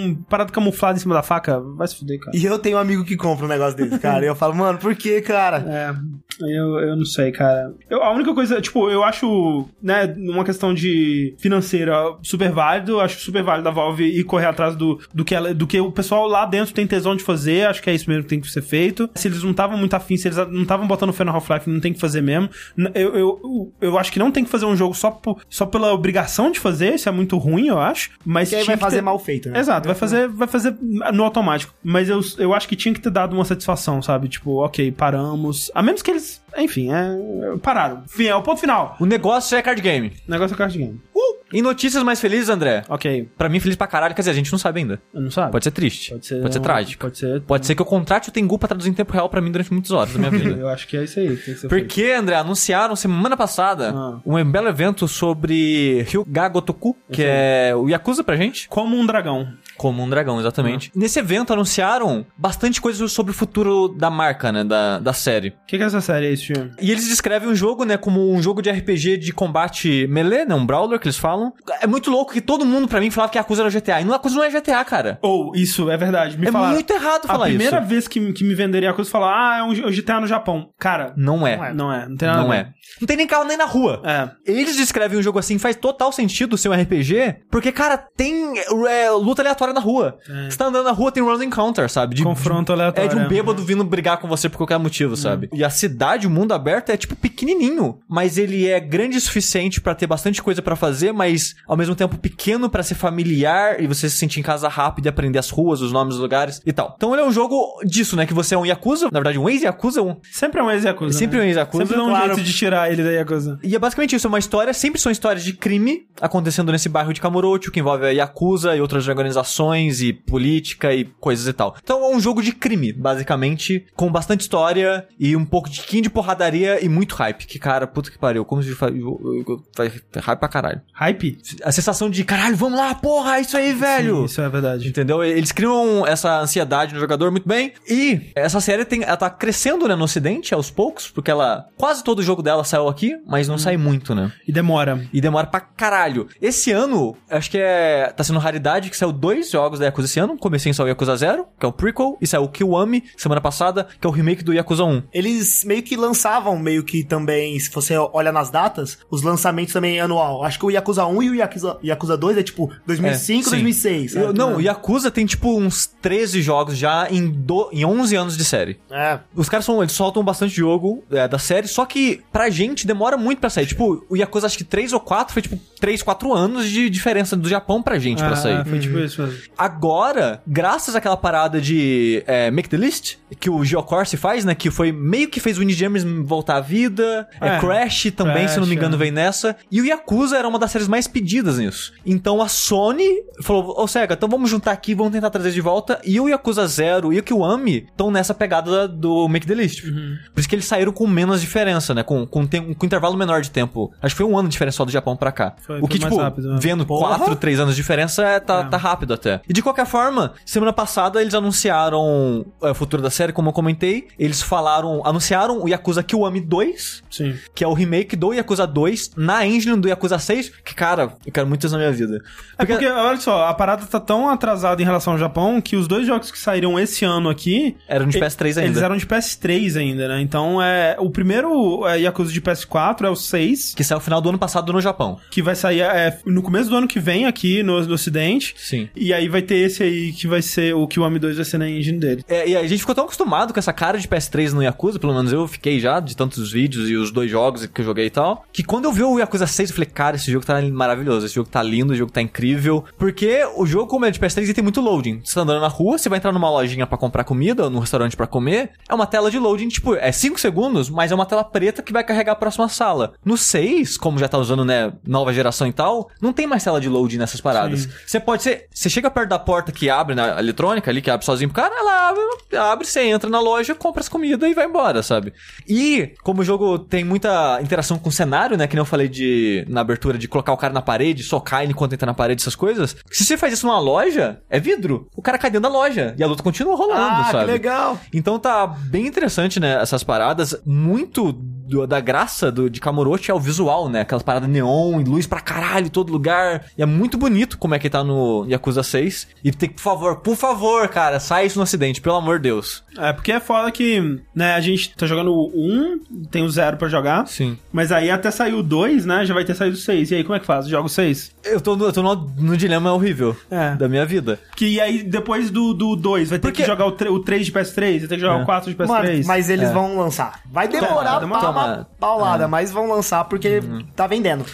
um parado camuflado em cima da faca. Vai se fuder, cara. E eu tenho um amigo que compra um negócio desse, cara. e eu falo, mano, por que, cara? É, eu, eu não sei, cara. Eu- a única coisa, tipo, eu acho, né, numa questão de financeira super válido, eu acho super válido a Valve ir correr atrás do, do, que ela, do que o pessoal lá dentro tem tesão de fazer, acho que é isso mesmo que tem que ser feito. Se eles não estavam muito afins, se eles não estavam botando fé no Half-Life, não tem que fazer mesmo. Eu, eu, eu, eu acho que não tem que fazer um jogo só, por, só pela obrigação de fazer, isso é muito ruim, eu acho. Mas tinha vai fazer ter- mal feito, né? Exato, vai fazer, vai fazer no automático. Mas eu, eu acho que tinha que ter dado uma satisfação, sabe? Tipo, ok, paramos. A menos que eles, enfim, é, pararam. Enfim, é o ponto final. O negócio é card game. Negócio é card game. E notícias mais felizes, André? Ok, Pra mim, feliz pra caralho. Quer dizer, a gente não sabe ainda. eu não sabe. Pode ser triste. Pode ser, Pode ser trágico. Pode ser. Pode ser que eu contrate o Tengu pra traduzir em tempo real pra mim durante muitas horas da minha vida. Eu acho que é isso aí. que Tem que ser feito. Porque, André, anunciaram semana passada Ah. um belo evento sobre Ryuga Gotoku, que é o Yakuza pra gente. Como um dragão. Como um dragão, exatamente. Ah. Nesse evento anunciaram bastante coisas sobre o futuro da marca, né? Da, da série. O que, que é essa série aí, filme? E eles descrevem o jogo, né, como um jogo de RPG de combate melee, né? Um brawler que eles falam. É muito louco que todo mundo, pra mim, falava que Yakuza era GTA. E não, Yakuza não é GTA, cara. Ou, isso, é verdade. Me é falaram. muito errado A falar primeira isso. vez que, que me venderia a coisa, falar, ah, é um GTA no Japão. Cara, Não é. Não é. não é. Não tem nada Não a é. ver. Não tem nem carro nem na rua. É. Eles descrevem um jogo assim, faz total sentido ser um RPG, porque, cara, tem é, luta aleatória na rua. Você tá andando na rua, tem random encounter, sabe? De, Confronto aleatório. É de um é. bêbado vindo brigar com você por qualquer motivo, sabe? E a cidade, o mundo aberto, é tipo pequenininho, mas ele é grande o suficiente pra ter bastante coisa pra fazer, mas ao mesmo tempo pequeno pra ser familiar e você se sentir em casa rápido e aprender as ruas, os nomes dos lugares e tal. Então ele é um jogo disso, né? Que você é um Yakuza, na verdade um ex-Yakuza, um... Sempre é um ex-Yakuza. Sempre né? um ex-Yakuza, Sempre dá um claro. jeito de tirar ele da Yakuza. E é basicamente isso, é uma história, sempre são histórias de crime acontecendo nesse bairro de Kamurocho, que envolve a Yakuza e outras organizações e política e coisas e tal. Então é um jogo de crime, basicamente, com bastante história e um pouco de quinho de porradaria e muito hype. Que cara, puta que pariu, como se faz. Vai hype pra caralho. Hype? A sensação de, caralho, vamos lá, porra, é isso aí, velho. Sim, isso é verdade. Entendeu? Eles criam essa ansiedade no jogador muito bem. E essa série tem, ela tá crescendo, né, no ocidente, aos poucos, porque ela. Quase todo o jogo dela saiu aqui, mas não sai muito, né? E demora. E demora pra caralho. Esse ano, acho que é. Tá sendo raridade que saiu dois jogos da Yakuza esse ano. Comecei só o Yakuza 0, que é o prequel, e saiu o Kiwami semana passada, que é o remake do Yakuza 1. Eles meio que lançavam, meio que também, se você olha nas datas, os lançamentos também anual. Acho que o Yakuza 1 e o Yakuza, Yakuza 2 é tipo 2005, É, sim. 2006. Eu- não, o Yakuza tem tipo uns 13 jogos já em, do, em 11 anos de série. É. Os caras são, eles soltam bastante jogo é, da série, só que pra gente demora muito pra sair. Tipo, o Yakuza acho que 3 ou 4 foi tipo 3, 4 anos de diferença do Japão pra gente pra Ah, sair. Foi tipo isso mesmo. Agora, graças àquela parada de é, Make the List, que o Geocorse faz, né? Que foi meio que fez o Winnie James voltar à vida. É, É, Crash também, se não me Crash, engano, é. vem nessa. E o Yakuza era uma das séries mais pedidas nisso. Então a Sony falou: Ô Sega, então vamos juntar aqui, vamos tentar trazer de volta. E o Yakuza Zero e o Kiwami estão nessa pegada do Make the List. Uhum. Por isso que eles saíram com menos diferença, né? Com, com, tem- com intervalo menor de tempo. Acho que foi um ano de diferença só do Japão pra cá. Foi- o que, tipo, rápido, né? vendo Porra! 4, 3 anos de diferença, é, tá, É. tá rápido até. E de qualquer forma, semana passada eles anunciaram é, o futuro da série, como eu comentei. Eles falaram, anunciaram o Yakuza Kiwami 2, Sim. que é o remake do Yakuza 2 na engine do Yakuza 6, que, cara, eu quero muito isso na minha vida. É porque, olha só, a parada tá tão atrasada em relação ao Japão que os dois jogos que saíram esse ano aqui. Eram de e- PS3 ainda. Eles eram de PS3 ainda, né? Então é. O primeiro é, Yakuza de PS4 é o 6, Que saiu no final do ano passado no Japão. que vai sair é, no começo do ano que vem aqui no, no Ocidente. Sim. E aí vai ter esse aí que vai ser o Kiwami 2 vai ser na engine dele. É, e a gente ficou tão acostumado com essa cara de PS3 no Yakuza, pelo menos eu fiquei já, de tantos vídeos e os dois jogos que eu joguei e tal, que quando eu vi o Yakuza 6, eu falei, cara, esse jogo tá maravilhoso, esse jogo tá lindo, esse jogo tá incrível. Porque o jogo, como é de PS3, ele tem muito loading. Você tá andando na rua, você vai entrar numa lojinha pra comprar comida, ou num restaurante pra comer, é uma tela de loading, tipo, é 5 segundos, mas é uma tela preta que vai carregar a próxima sala. No 6, como já tá usando, né, nova geração e tal, não tem mais tela de loading nessas paradas. Sim. Você pode ser. Você chega perto da porta que abre na eletrônica ali, que abre sozinho pro cara, ela abre, abre, você entra na loja, compra as comidas e vai embora, sabe? E, como o jogo tem muita interação com o cenário, né? Que nem eu falei de na abertura de colocar o cara na parede, socar ele enquanto entra na parede, essas coisas. Se você faz isso numa loja, é vidro. O cara cai dentro da loja e a luta continua rolando, Ah, sabe? que legal. Então tá bem interessante, né, essas paradas. Muito do- da graça do, de Kamurochi é o visual, né? Aquelas paradas neon e luz pra caralho em todo lugar. E é muito bonito como é que tá no Yakuza 6. E tem que, por favor, por favor, cara, sai isso no acidente, pelo amor de Deus. É, porque é foda que, né, a gente tá jogando o 1, tem o 0 pra jogar. Sim. Mas aí até sair o 2, né, já vai ter saído o 6. E aí, como é que faz? Joga o 6? Eu tô no, eu tô no, no dilema horrível É. da minha vida. Que aí, depois do 2, vai ter Porque- que jogar o, tre- o 3 de PS3, vai ter que jogar É. o 4 de Mano, PS3. mas eles É. vão lançar. Vai demorar Toma, pra toma. Uma paulada, mas vão lançar porque tá vendendo.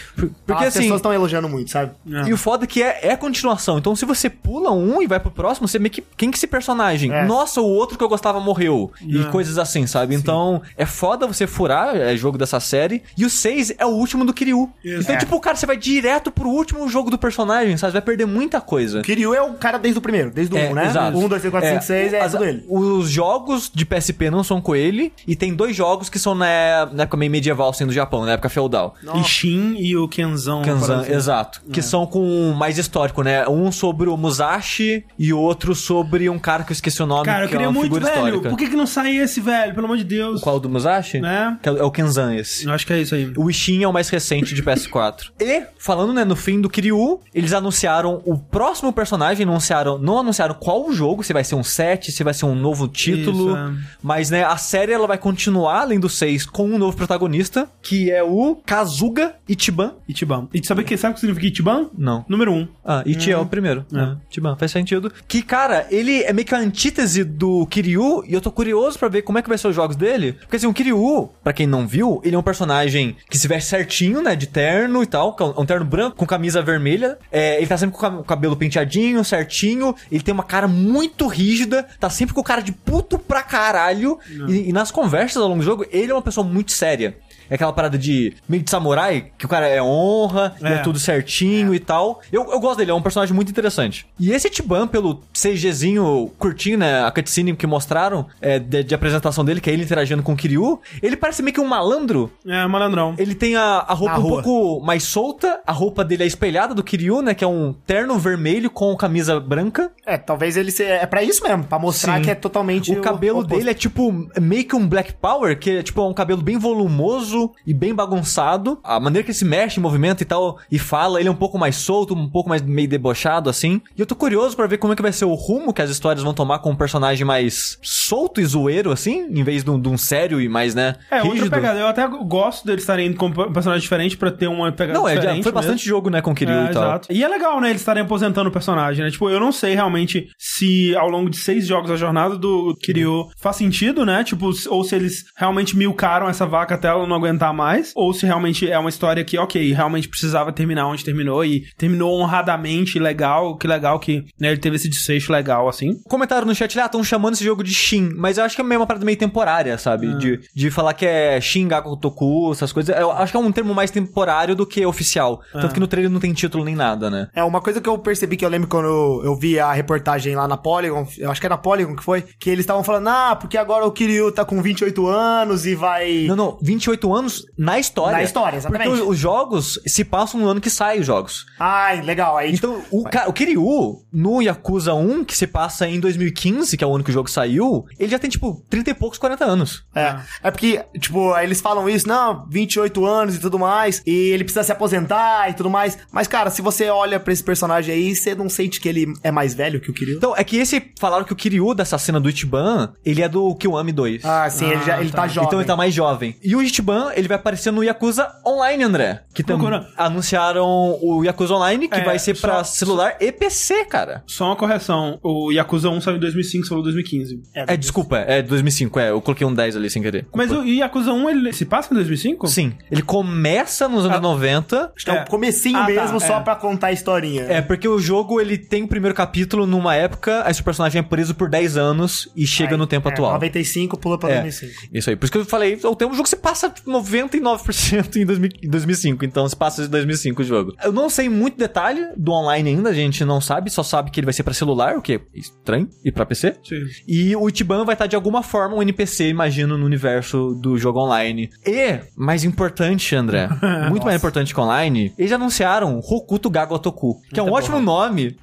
Porque, As assim, pessoas estão elogiando muito, sabe? É. E o foda é que é, é a continuação. Então, se você pula um e vai pro próximo, você meio que. Quem que é esse personagem? É. Nossa, o outro que eu gostava morreu. E É. coisas assim, sabe? Então, é foda você furar é, jogo dessa série. E o 6 é o último do Kiryu. Isso. Então, É. tipo, cara, você vai direto pro último jogo do personagem, sabe? Você vai perder muita coisa. Kiryu é o cara desde o primeiro, desde o É, 1, né? exato. 1, 2, 3, 4, 5, 6 é tudo ele. Os jogos de PSP não são com ele. E tem dois jogos que são na, na época meio medieval, assim, do Japão, na época feudal. E Shin e o Kenzão. Kanzan, parece. exato. Que são com mais histórico, né? Um sobre o Musashi e outro sobre um cara que eu esqueci o nome, Cara, eu que é queria uma muito, figura velho. histórica. Por que, que não sai esse, velho? Pelo amor de Deus. Qual do Musashi? Né? Que é o Kenzan esse. Eu acho que é isso aí. O Ishin é o mais recente de PS4. e, falando, né, no fim do Kiryu, eles anunciaram o próximo personagem, não anunciaram, não anunciaram qual o jogo, se vai ser um set, se vai ser um novo título. Isso, é. Mas, né, a série ela vai continuar, além do 6, com um novo protagonista, que é o Kazuga Ichiban. Ichiban. E sabe, que, sabe o que significa Ichiban? Não. Número 1. Um. Ah, Ichi é o primeiro. É. Chiban, faz sentido. Que, cara, ele é meio que a antítese do Kiryu, e eu tô curioso pra ver como é que vai ser os jogos dele. Porque, assim, o Kiryu, pra quem não viu, ele é um personagem que se veste certinho, né, de terno e tal, com- um terno branco com camisa vermelha. É, ele tá sempre com o ca- o cabelo penteadinho, certinho. Ele tem uma cara muito rígida, tá sempre com cara de puto pra caralho. E, e nas conversas ao longo do jogo, ele é uma pessoa muito séria. É aquela parada de meio de samurai, que o cara é honra, é, É. tudo certinho e tal. Eu, eu gosto dele, é um personagem muito interessante. E esse Tiban, pelo CGzinho curtinho, né, a cutscene que mostraram é, de, de apresentação dele, que é ele interagindo com o Kiryu, ele parece meio que um malandro. É, malandrão. Ele tem a, a roupa Na um rua. pouco mais solta, a roupa dele é espelhada do Kiryu, né, que é um terno vermelho com camisa branca. É, talvez ele seja. É pra isso mesmo, pra mostrar Sim. que é totalmente. O cabelo oposto. dele é tipo meio que um Black Power, que é tipo um cabelo bem volumoso e bem bagunçado. A maneira que ele se mexe, movimenta e tal, e fala, ele é um pouco mais solto, um pouco mais meio debochado, assim. E eu tô curioso pra ver como é que vai ser o rumo que as histórias vão tomar com um personagem mais solto e zoeiro, assim, em vez de um, de um sério e mais, né, É, outra rígido. pegada. Eu até gosto deles estarem indo com um personagem diferente pra ter uma pegada Não, é, diferente. foi bastante mesmo. jogo, né, com o Kiryu É, e tal. exato. E é legal, né, eles estarem aposentando o personagem, né? Tipo, eu não sei realmente se ao longo de seis jogos a jornada do Kiryu faz sentido, né? Tipo, ou se eles realmente milcaram essa vaca até ela não aguentar mais, ou se realmente é uma história que, ok, realmente precisava terminar onde terminou e terminou honradamente, legal, que legal que né, ele teve esse desfecho legal, assim. Comentaram no chat, ah, estão chamando esse jogo de Shin, mas eu acho que é meio uma parada meio temporária, sabe? Ah. De, de falar que é Shin Gaku Toku, essas coisas. Eu acho que é um termo mais temporário do que oficial. Ah. Tanto que no trailer não tem título nem nada, né? É, uma coisa que eu percebi que eu lembro quando eu, eu vi a reportagem lá na Polygon, eu acho que era na Polygon que foi, que eles estavam falando, ah, porque agora o Kiryu tá com 28 anos e vai... Não, não, 28 anos na história. Na história, exatamente. Porque os, os jogos se passam no ano que saem os jogos. Ai, legal, aí tipo, Então, o, ca- o Kiryu, no Yakuza 1, que se passa em 2015, que é o ano que o jogo saiu, ele já tem, tipo, 30 e poucos, 40 anos. É. É porque, tipo, eles falam isso, não, 28 anos e tudo mais, e ele precisa se aposentar e tudo mais. Mas, cara, se você olha pra esse personagem aí, você não sente que ele é mais velho que o Kiryu? Então, é que esse, falaram que o Kiryu dessa cena do Ichiban, ele é do Kiwami 2. Ah, sim, ele, já, ele tá, tá. jovem. Então ele tá mais jovem. E o Ichiban, ele vai aparecer no Yakuza Online, André. Que também anunciaram o Yakuza Online, que É, vai ser pra só- celular e PC, cara. Só uma correção, o Yakuza 1 saiu em 2005, falou 2015. É, desculpa, é 2005, é. Eu coloquei um 10 ali sem querer. Mas o Yakuza 1, ele se passa em 2005? Sim, ele começa nos anos Ah. 90. Acho que é É. o comecinho Ah, tá, mesmo, só é. pra contar a historinha. É, porque o jogo, ele tem o primeiro capítulo numa época, aí esse personagem é preso por 10 anos e chega Aí, no tempo é, atual. 95 pula pra É, 2005. isso aí. Por isso que eu falei, o tempo do jogo se passa 99% em 2000 em 2005, então se passa de 2005 o jogo. Eu não sei muito detalhe do online ainda, a gente não sabe, só sabe que ele vai ser pra celular, o que é estranho, e pra PC. Sim. E o Ichiban vai estar de alguma forma um NPC, imagino, no universo do jogo online. E, mais importante, André, muito mais importante que online, eles anunciaram Hokuto Gago Toku, que é um ótimo nome.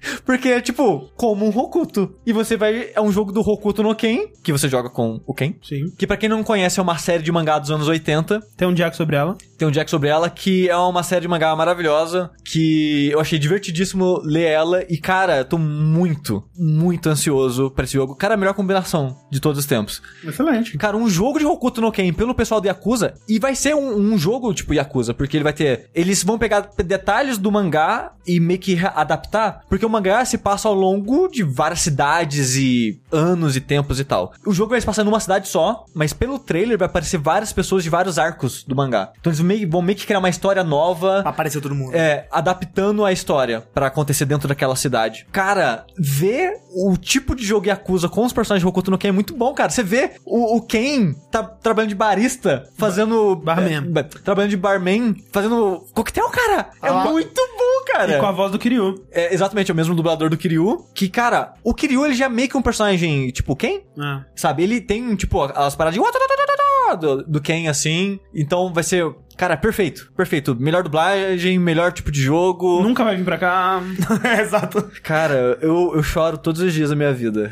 Porque é tipo, como um Hokuto. E você vai. É um jogo do Hokuto no Ken, que você joga com o Ken. Sim. Que pra quem não conhece é uma série de mangá dos anos 80. Tem um Jack sobre ela. Tem um Jack sobre ela, que é uma série de mangá maravilhosa, que eu achei divertidíssimo ler ela. E, cara, tô muito, muito ansioso pra esse jogo. Cara, a melhor combinação de todos os tempos. Excelente. Cara, um jogo de Hokuto no Ken pelo pessoal do Yakuza, e vai ser um, um jogo tipo Yakuza, porque ele vai ter... Eles vão pegar detalhes do mangá e meio que adaptar, porque o mangá se passa ao longo de várias cidades e anos e tempos e tal. O jogo vai se passar numa cidade só, mas pelo trailer vai aparecer várias pessoas de vários arcos do mangá. Então eles meio- vão meio que criar uma história nova... Apareceu todo mundo. É, adaptando a história pra acontecer dentro daquela cidade. Cara, ver o tipo de jogo Yakuza com os personagens de Hokuto no Ken é muito bom, cara. Você vê o, o Ken tá trabalhando de barista, fazendo... Barman. é, trabalhando de barman, fazendo coquetel, cara. É Ah. muito bom, cara. E com a voz do Kiryu. É exatamente é mesmo dublador do Kiryu. Que, cara, o Kiryu ele já é meio que um personagem tipo Ken, Ah. Sabe, ele tem, tipo, as paradinhas do, do Ken, assim. Então vai ser, cara, perfeito. Perfeito. Melhor dublagem, melhor tipo de jogo. Nunca vai vir pra cá. Exato. Cara, eu, eu choro todos os dias da minha vida.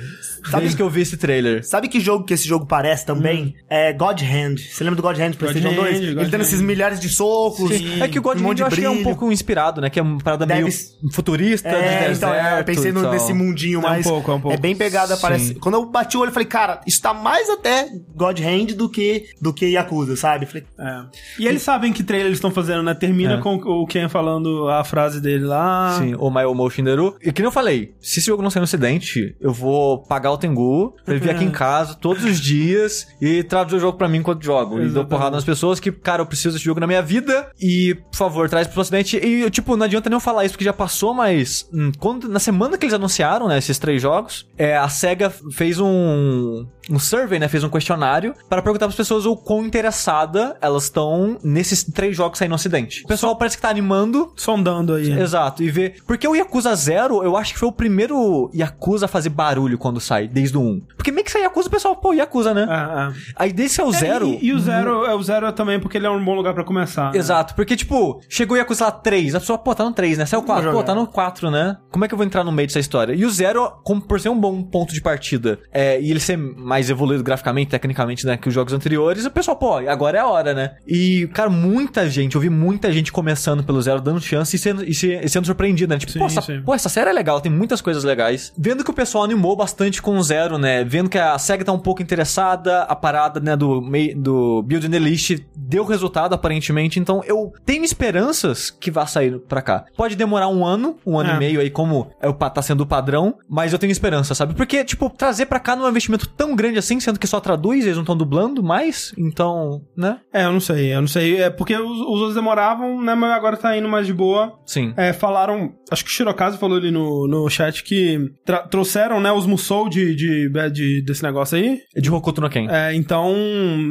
Desde que eu vi esse trailer. Sabe que jogo que esse jogo parece também? É God Hand. Você lembra do God Hand do PlayStation Hand, 2? God Ele dando Hand. esses milhares de socos. Sim. É que o God um Hand eu achei que é um pouco inspirado, né? Que é uma parada Deve meio futurista, É, deserto então, é, eu pensei no, nesse mundinho É um mais. pouco, é um pouco. bem pegada, Sim. parece. Quando eu bati o olho, eu falei, cara, isso tá mais até God Hand do que, do que Yakuza, sabe? Falei, É. E eles sabem que trailer eles estão fazendo, né? Termina É. com o Ken falando a frase dele lá. Sim, o My Omo Shinderu. E que nem eu falei, se esse jogo não sair no ocidente, eu vou pagar o Tengu pra ele vir aqui em casa todos os dias e traduzir o jogo pra mim enquanto jogo. E dou Exatamente. porrada nas pessoas que, cara, eu preciso desse jogo na minha vida e, por favor, traz pro ocidente. E, tipo, não adianta nem eu falar isso porque já passou, mas hum, quando, na semana que eles anunciaram, né, esses três jogos, é, a SEGA fez um, um survey, né, fez um questionário para perguntar pras pessoas o quão interessada elas estão nesses três jogos saindo no ocidente. O pessoal parece que tá animando, Sondando aí. Exato, e ver. Porque o Yakuza Zero, eu acho que foi o primeiro Yakuza a fazer barulho quando sai, desde o 1. Porque meio que sai Yakuza, o pessoal, pô, Yakuza, né? É, é. Aí desse é o Zero. É, e, e o Zero, é o Zero também porque ele é um bom lugar pra começar. né? Exato, porque, tipo, chegou o Yakuza lá 3, a pessoa, pô, tá no 3, né? Saiu o 4, Vou pô, tá no 4, né? Como é que eu vou entrar no meio dessa história? E o Zero, como por ser um bom ponto de partida, é, e ele ser mais evoluído graficamente, tecnicamente, né, que os jogos anteriores, o pessoal, pô, agora é a hora, né? E, cara, muita gente, eu vi muita gente começando pelo Zero, dando chance e sendo, e se- e sendo surpreendida, né? Tipo, Sim, pô, essa, pô, essa série é legal, tem muitas coisas legais. Vendo que o pessoal animou bastante com o Zero, né? Vendo que a SEGA tá um pouco interessada, a parada, né, do, do Build the List deu resultado, aparentemente. Então, eu tenho esperanças que vá sair pra cá. Pode demorar um ano, um ano É. e meio aí, como é tá sendo o padrão, mas eu tenho esperança, sabe? Porque, tipo, trazer pra cá não é um investimento tão grande assim, sendo que só traduz, eles não estão dublando mais, então, né? É, eu não sei, eu não sei. É porque os, os outros demoravam, né? Mas agora tá indo mais de boa. Sim. É, falaram, acho que o Shirokazu falou ali no, no chat que trouxeram, né, os Musou de, de, de- desse negócio aí. É de Hokuto no Ken. É, então,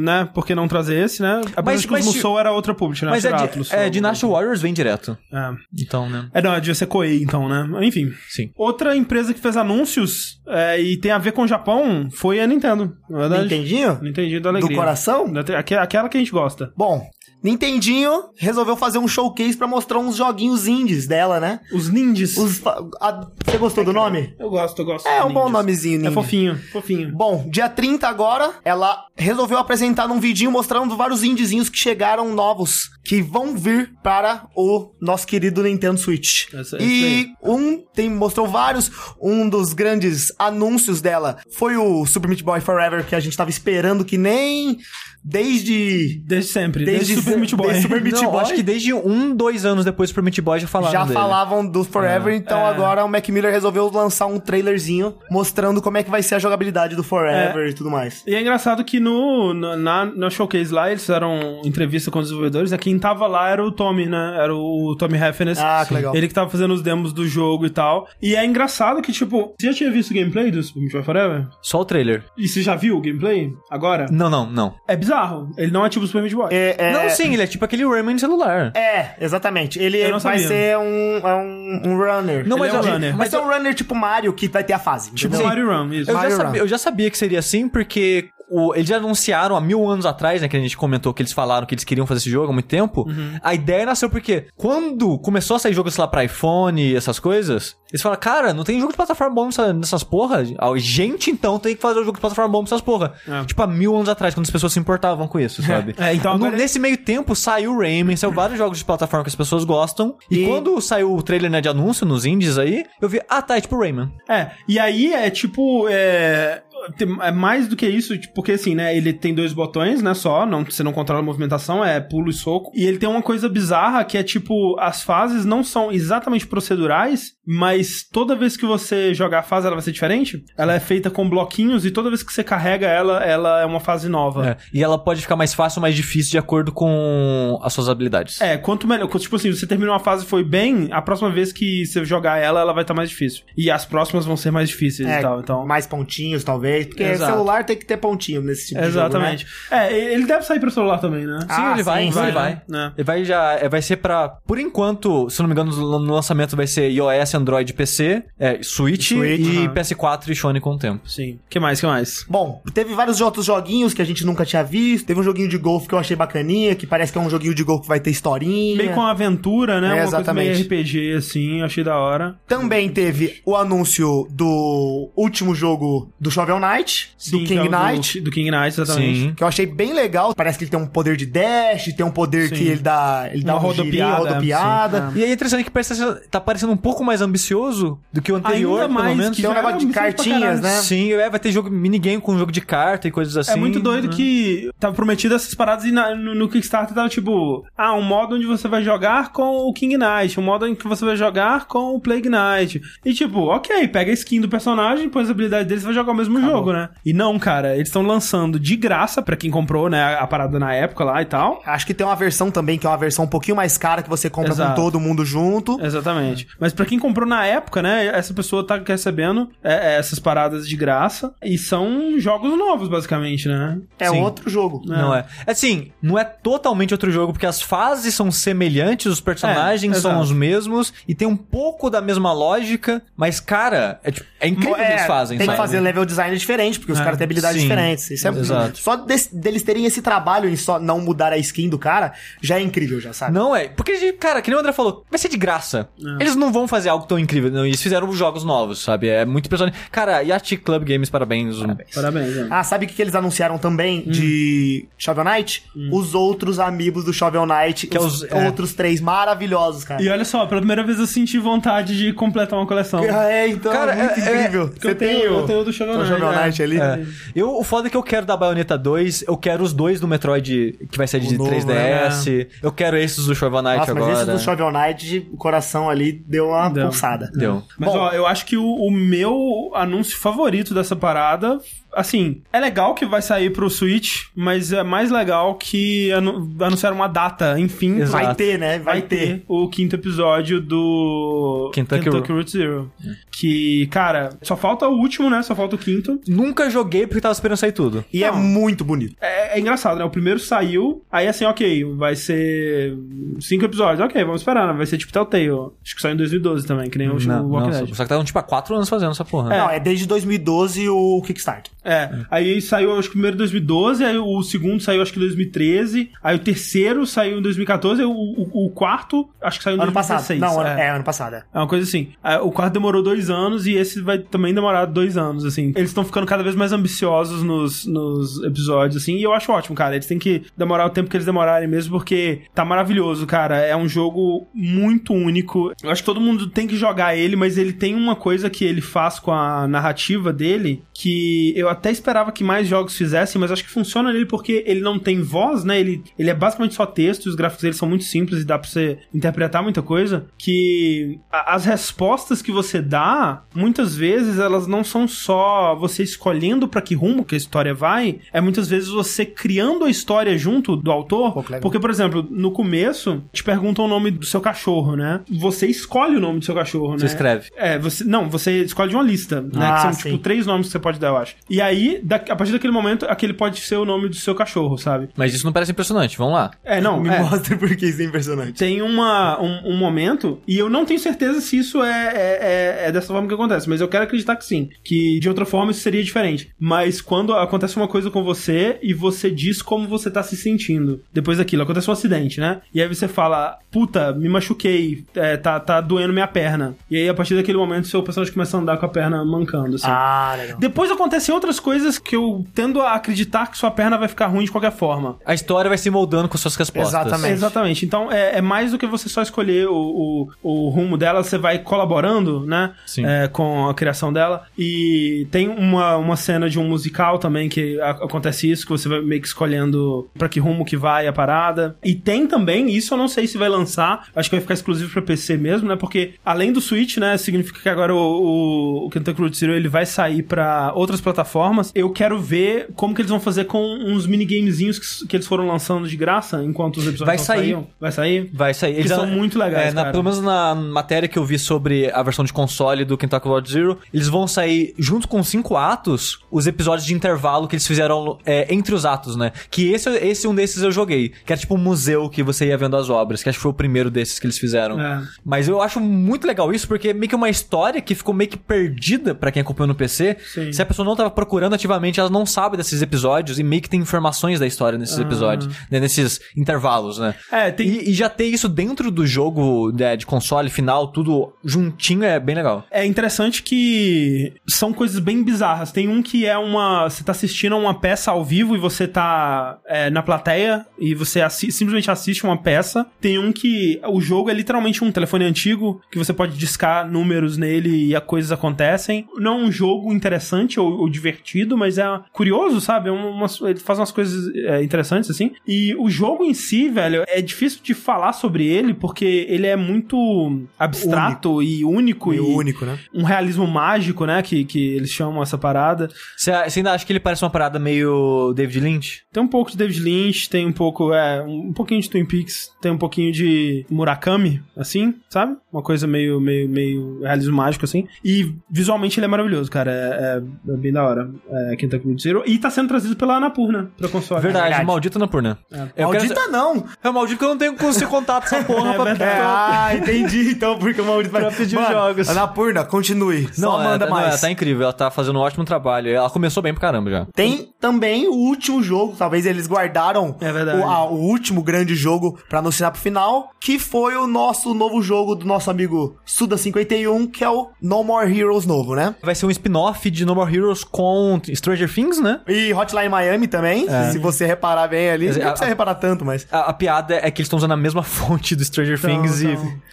né, por que não trazer esse, né? Apesar Mas- de que mas os Musou era outra publisher, né? Mas é, de, é, Dynasty Warriors vem direto. É. Então, né? É, não, devia ser Koei, então, né? Enfim. Sim. Outra empresa que fez anúncios é, e tem a ver com o Japão foi a Nintendo, na verdade. Nintendinho? Nintendinho da Do Alegria. coração? Da- aque- Aquela que a gente gosta. Bom, Nintendinho resolveu fazer um showcase pra mostrar uns joguinhos indies dela, né? Os ninjas. Os a- Você gostou do nome? Eu gosto, eu gosto. É um bom nomezinho, É ninja. fofinho, fofinho. Bom, dia 30 agora, ela resolveu apresentar num vidinho mostrando vários indiezinhos que chegaram novos, que vão vir para o nosso querido Nintendo Switch. Essa- esse e um tem mostrou vários, um dos grandes anúncios dela foi o Super Meat Boy Forever que a gente tava esperando que nem desde Desde sempre. Desde, Desde Super Meat Boy. desde Super Meat não, Boy? acho que desde um, dois anos depois do Super Meat Boy já falaram já dele. falavam do Forever, então é. agora o Mac Miller resolveu lançar um trailerzinho mostrando como é que vai ser a jogabilidade do Forever e tudo mais. E é engraçado que no, no, na, no showcase lá, eles fizeram entrevista com os desenvolvedores, né? Quem tava lá era o Tommy, né? Era o Tommy Heffernan. Ah, que legal. Ele que tava fazendo os demos do jogo e tal. E é engraçado que, tipo, você já tinha visto o gameplay do Super Meat Boy Forever? Só o trailer. E você já viu o gameplay? Agora? Não, não, não. É bizarro. Ele não é tipo o Super Meat Boy. É, é- Não, sim, ele é tipo aquele Rayman celular. É, exatamente. Ele vai sabia. ser um, é um, um runner. Não, Ele mas é um runner. Vai Mas ser um runner tipo Mario que vai ter a fase. tipo entendeu? Mario Run, isso. eu, já Mario sabia, Run. eu já sabia que seria assim, porque o- eles anunciaram há mil anos atrás, né? Que a gente comentou que eles falaram que eles queriam fazer esse jogo há muito tempo. Uhum. A ideia nasceu porque quando começou a sair jogo, sei lá, pra iPhone e essas coisas, eles falaram, cara, não tem jogo de plataforma bom nessa- nessas porra. A gente, então, tem que fazer um jogo de plataforma bom nessas porra. É. Tipo, há mil anos atrás, quando as pessoas se importavam com isso, sabe? É, então No- agora- Nesse meio tempo, saiu o Rayman, saiu vários jogos de plataforma que as pessoas gostam. E, E- quando saiu o trailer né, de anúncio nos indies aí, eu vi, ah, tá, é tipo Rayman. É, e aí é tipo. É, é mais do que isso, tipo, porque assim, né? Ele tem dois botões, né? Só, não, você não controla a movimentação, é pulo e soco. E ele tem uma coisa bizarra que é tipo: as fases não são exatamente procedurais, mas toda vez que você jogar a fase, ela vai ser diferente. Ela é feita com bloquinhos e toda vez que você carrega ela, ela é uma fase nova. É, E ela pode ficar mais fácil ou mais difícil de acordo com as suas habilidades. É, quanto melhor. Tipo assim, você terminou uma fase e foi bem, a próxima vez que você jogar ela, ela vai estar mais difícil. E as próximas vão ser mais difíceis É, e tal. Então. mais pontinhos, talvez. Porque Exato. celular tem que ter pontinho nesse tipo Exatamente. de jogo, né? É, ele deve sair pro celular também, né? Sim, Ah, ele vai, sim, ele vai, vai. né? Ele vai já. é, Vai ser pra. Por enquanto, se não me engano, no lançamento vai ser iOS, Android, PC, é, Switch, Switch, e aham. PS4 e Sony com o tempo. Sim. que mais, que mais? Bom, teve vários outros joguinhos que a gente nunca tinha visto. Teve um joguinho de golfe que eu achei bacaninha, que parece que é um joguinho de golfe que vai ter historinha. Meio com aventura, né? É, Uma coisa exatamente. meio RPG, assim, achei da hora. Também teve o anúncio do último jogo do Shovel Knight, Sim, do é King o do- Knight. Do, King Knight, exatamente. Sim. Que eu achei bem legal. Parece que ele tem um poder de dash, tem um poder Sim. que ele dá, ele dá Uma um girinho, rodopiada, rodopiada. E aí é interessante que parece, tá parecendo um pouco mais ambicioso do que o anterior, Ainda mais pelo menos. que Tem um negócio de cartinhas, né? Sim, é, vai ter jogo minigame com jogo de carta e coisas assim. É muito doido né? que tava prometido essas paradas e na- no, no Kickstarter tava tipo, ah, um modo onde você vai jogar com o King Knight, um modo em que você vai jogar com o Plague Knight. E tipo, ok, pega a skin do personagem, põe as habilidades deles e vai jogar o mesmo jogo, né? E não, cara, eles estão lançando de graça pra quem comprou, né, a parada na época lá e tal. Acho que tem uma versão também, que é uma versão um pouquinho mais cara, que você compra Exato. com todo mundo junto. Exatamente. Mas pra quem comprou na época, né, essa pessoa tá recebendo é, é, essas paradas de graça e são jogos novos, basicamente, né? É Sim. outro jogo. Não é. Assim, não é totalmente outro jogo, porque as fases são semelhantes, os personagens É, são os mesmos, e tem um pouco da mesma lógica, mas, cara, é, tipo, é incrível o que É, eles fazem, Tem que sabe? fazer level design diferente, porque os É, caras têm habilidades sim. diferentes. Isso é Exato. Só des- deles terem esse trabalho em só não mudar a skin do cara, já é incrível, já sabe? Não é, porque, cara, que nem o André falou, vai ser de graça. É. Eles não vão fazer algo tão incrível, não, eles fizeram jogos novos, sabe? É muito impressionante. Cara, Yacht Club Games, parabéns. Parabéns, né? Ah, sabe o que, que eles anunciaram também Hum. de Shovel Knight? Os outros amigos do Shovel Knight, Que é os os- é. outros três maravilhosos, cara. E olha só, pela primeira vez eu senti vontade de completar uma coleção. É, então, Cara, é é- é- incrível. Porque eu tenho, eu tenho o do Shovel Knight. Knight ali. É. Eu, o foda é que eu quero da Bayonetta 2, eu quero os dois do Metroid que vai ser de novo, 3DS, eu quero esses do Shovel Knight Nossa, agora. mas esse do Shovel Knight, o coração ali deu uma Deu. pulsada. Deu. Mas Bom. ó, eu acho que o, o meu anúncio favorito dessa parada, assim, é legal que vai sair pro Switch, mas é mais legal que anu anunciaram uma data, enfim, Exato. Vai ter, né? vai ter o quinto episódio do Kentucky Route Zero. Que, cara, só falta o último, né? Só falta o quinto. Nunca joguei porque tava esperando sair tudo. E é Não. muito bonito. É, é engraçado, né? O primeiro saiu, aí assim, ok, vai ser cinco episódios. Ok, vamos esperar, né? Vai ser tipo Telltale. Acho que saiu em 2012 também, que nem o, Não, o Walking Dead. só que estavam tipo há 4 anos fazendo essa porra. Não, é desde 2012 o Kickstarter. É, aí saiu acho que o primeiro em 2012, aí o segundo saiu acho que em 2013, aí o terceiro saiu em 2014, aí o, o, o quarto acho que saiu em Ano 2016. passado. Não, ano- é. é, ano passado. é. É uma coisa assim. Ah, O quarto demorou dois anos e esse vai também demorar dois anos, assim. Eles estão ficando cada vez mais ambiciosos nos, nos episódios, assim, e eu acho ótimo, cara. Eles têm que demorar o tempo que eles demorarem mesmo, porque tá maravilhoso, cara. É um jogo muito único. Eu acho que todo mundo tem que jogar ele, mas ele tem uma coisa que ele faz com a narrativa dele que eu até esperava que mais jogos fizessem, mas acho que funciona nele porque ele não tem voz, né? Ele, ele é basicamente só texto, e os gráficos dele são muito simples e dá pra você interpretar muita coisa. Que a- as respostas que você dá, muitas vezes elas não são só você escolhendo pra que rumo que a história vai, é muitas vezes você criando a história junto do autor. Pô, porque, por exemplo, no começo te perguntam o nome do seu cachorro, né? Você escolhe o nome do seu cachorro, né? Você escreve. É, você. Não, você escolhe de uma lista, né? Ah, que são, sim. tipo, três nomes que você pode dar, eu acho. E aí, da- a partir daquele momento, aquele pode ser o nome do seu cachorro, sabe? Mas isso não parece impressionante, vamos lá. É, não, Me é. mostra porque isso é impressionante. Tem uma, um, um momento, e eu não tenho certeza se isso é, é, é- é dessa forma que acontece, mas eu quero acreditar que sim. Que de outra forma isso seria diferente. Mas quando acontece uma coisa com você e você diz como você tá se sentindo depois daquilo, acontece um acidente, né? E aí você fala, puta, me machuquei, é, tá, tá doendo minha perna. E aí a partir daquele momento seu personagem começa a andar com a perna mancando, assim. Ah, legal. Depois acontecem outras coisas que eu tendo a acreditar que sua perna vai ficar ruim de qualquer forma. A história vai se moldando com suas respostas. Exatamente. Exatamente. Então é, é mais do que você só escolher o, o, o rumo dela, você vai colaborando, né? Sim. É, com a criação dela. E tem uma, uma cena de um musical também que a- acontece isso, que você vai meio que escolhendo pra que rumo que vai a parada. E tem também, isso eu não sei se vai lançar, acho que vai ficar exclusivo pra PC mesmo, né? Porque além do Switch, né? Significa que agora o, o, o Kentucky Route Zero ele vai sair pra outras plataformas. Eu quero ver como que eles vão fazer com uns minigamezinhos que, que eles foram lançando de graça enquanto os episódios Vai sair. saíam. Vai sair? Vai sair. Que são muito legais, é, na-. Pelo menos na matéria que eu vi sobre a versão de console do Kentucky Road Zero, eles vão sair junto com cinco atos, os episódios de intervalo que eles fizeram é, entre os atos né? Que esse, esse um desses eu joguei. Que era tipo um museu que você ia vendo as obras. Que acho que foi o primeiro desses que eles fizeram. É. Mas eu acho muito legal isso, porque é meio que uma história que ficou meio que perdida pra quem acompanhou no PC. Sim. Se a pessoa não tava procurando ativamente, ela não sabe desses episódios e meio que tem informações da história nesses episódios, né, nesses intervalos, né? É, tem- E, e já ter isso dentro do jogo né, de console final, tudo juntinho, é bem legal. É interessante que são coisas bem bizarras. Tem um que é uma. Você tá assistindo a uma peça ao vivo e você tá é, na plateia e você assi- simplesmente assiste uma peça. Tem um que o jogo é literalmente um telefone antigo que você pode discar números nele e as coisas acontecem. Não é um jogo interessante ou, ou divertido, mas é curioso, sabe? É uma, ele faz umas coisas é, interessantes assim. E o jogo em si, velho, é difícil de falar sobre ele porque ele é muito abstrato e único Meio e único, né? um realismo mágico, né? Que, que eles chamam essa parada. Você ainda acha que ele parece uma parada meio David Lynch? Tem um pouco de David Lynch, tem um pouco, é, um, um pouquinho de Twin Peaks, tem um pouquinho de Murakami, assim, sabe? Uma coisa meio, meio, meio realismo mágico, assim. E visualmente ele é maravilhoso, cara. É, é- é bem da hora. É Kentucky Road Zero. E tá sendo trazido pela Anapurna pra console. Verdade, verdade. maldita Napurna. Eu quero- Maldita não! É maldito que eu não tenho como se contato essa porra É pra, verdade. É, ah, entendi. Então, porque o maldito vai pedir jogos. Anapurna, continue. Não, Só ela, manda tá- não, mais. ela tá incrível, ela tá fazendo um ótimo trabalho. Ela começou bem pra caramba já. Tem também o último jogo, talvez eles guardaram É verdade. o, a- o último grande jogo pra anunciar pro final, que foi o nosso novo jogo do nosso amigo Suda51, que é o No More Heroes novo, né? Vai ser um spin-off de No More Heroes com Stranger Things, né? E Hotline Miami também, se você reparar bem ali. Não a- precisa reparar tanto, mas... A, a piada é que eles estão usando a mesma fonte do Stranger Então, Things então. e.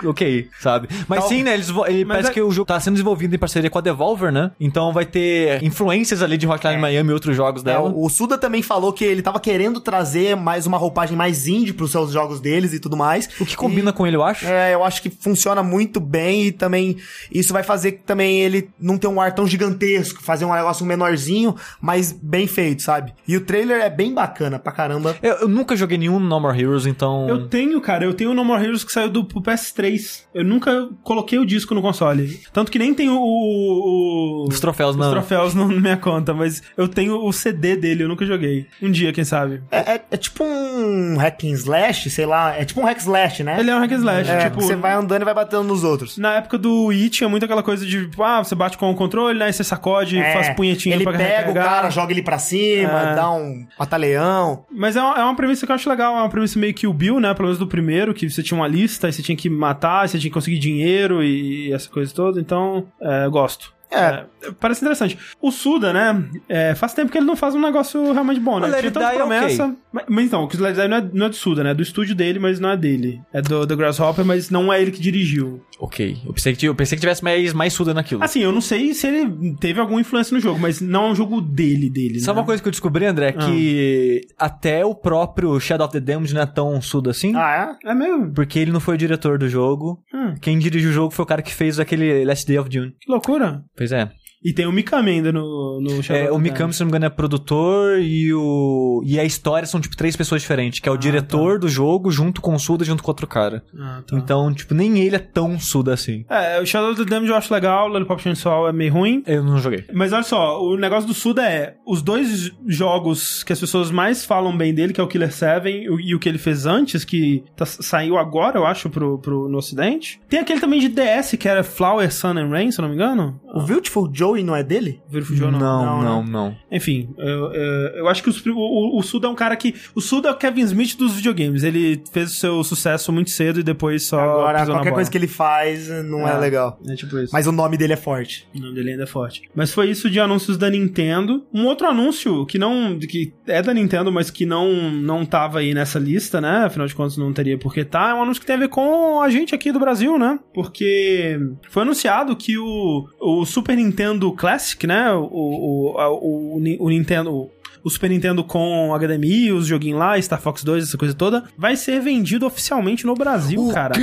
Que, ok, sabe? Mas Então- sim, né? Eles, ele Mas parece é- que o jogo tá sendo desenvolvido em parceria com a Devolver, né? Então vai ter influências ali de Hotline Miami e outros jogos É, dela. o Suda também falou que ele tava querendo trazer mais uma roupagem mais indie pros seus jogos deles e tudo mais. O que combina com ele, eu acho. É, eu acho que funciona muito bem e também isso vai fazer que também ele não ter um ar tão gigantesco, fazer um negócio menorzinho, mas bem feito, sabe? E o trailer é bem bacana pra caramba. Eu, eu nunca joguei nenhum No More Heroes, então. Eu tenho, cara, eu tenho o No More Heroes que saiu do pro PS3. Eu nunca coloquei o disco no console. Tanto que nem tenho o. o- Os troféus os não. troféus não na minha conta, mas eu tenho o CD dele, eu nunca joguei. Um dia, quem sabe. É, é- é tipo um hack and slash, sei lá, é tipo um hack slash, né? Ele é um hack and slash, É, tipo... você vai andando e vai batendo nos outros. Na época do Wii tinha muito aquela coisa de, tipo, ah, você bate com o controle, né? Você sacode, É, faz punhetinha ele pra pega recarregar. o cara, joga ele pra cima, É. dá um batalhão. Mas é uma, é uma premissa que eu acho legal, é uma premissa meio que o Bill, né? Pelo menos do primeiro, que você tinha uma lista, e você tinha que matar, você tinha que conseguir dinheiro e essa coisa toda, então, é, eu gosto. É. parece interessante. O Suda, né? é, faz tempo que ele não faz um negócio realmente bom, né? Tinha tanta Die é promessa. Mas, mas então, o que o Let It não é, não é do Suda, né? É do estúdio dele, mas não é dele. É do, do Grasshopper, mas não é ele que dirigiu. Ok. Eu pensei que, eu pensei que tivesse mais, mais suda naquilo. Assim, eu não sei se ele teve alguma influência no jogo, mas não é um jogo dele, dele, Sabe né? uma coisa que eu descobri, André? Que até o próprio Shadow of the Damned não é tão sudo assim. Ah, É mesmo? Porque ele não foi o diretor do jogo. Hum, Quem dirige o jogo foi o cara que fez aquele Last Day of June. que loucura. Pois é. E tem o Mikami ainda no, no Shadow É, o the Mikami, se não me engano, é produtor e o. E a história são, tipo, três pessoas diferentes, que é o diretor do jogo junto com o Suda junto com outro cara. Ah, tá. Então, tipo, nem ele é tão Suda assim. É, o Shadow of the Damned eu acho legal, o Lollipop Chainsaw é meio ruim. Eu não joguei. Mas olha só, o negócio do Suda é os dois jogos que as pessoas mais falam bem dele, que é o Killer 7 e o- que ele fez antes, que tá- saiu agora, eu acho, pro, pro, no ocidente. Tem aquele também de DS, que era Flower, Sun and Rain, se eu não me engano. o Beautiful Joey não é dele? Joe, não. não, não, né? não. Enfim, eu, eu, acho que os- o, o, Suda é um cara que... O Suda é o Kevin Smith dos videogames. Ele fez o seu sucesso muito cedo e depois só Agora, qualquer coisa que ele faz não é, É. legal. É tipo isso. Mas o nome dele é forte. O nome dele ainda é forte. Mas foi isso de anúncios da Nintendo. Um outro anúncio que não. que é da Nintendo, mas que não, não tava aí nessa lista, né? Afinal de contas, não teria por que tá. É um anúncio que tem a ver com a gente aqui do Brasil, né? Porque foi anunciado que o, o Super Nintendo Classic, né? O, o, a- o, o Ni- o Nintendo. O Super Nintendo com HDMI, os joguinhos lá, Star Fox 2, essa coisa toda, vai ser vendido oficialmente no Brasil, cara.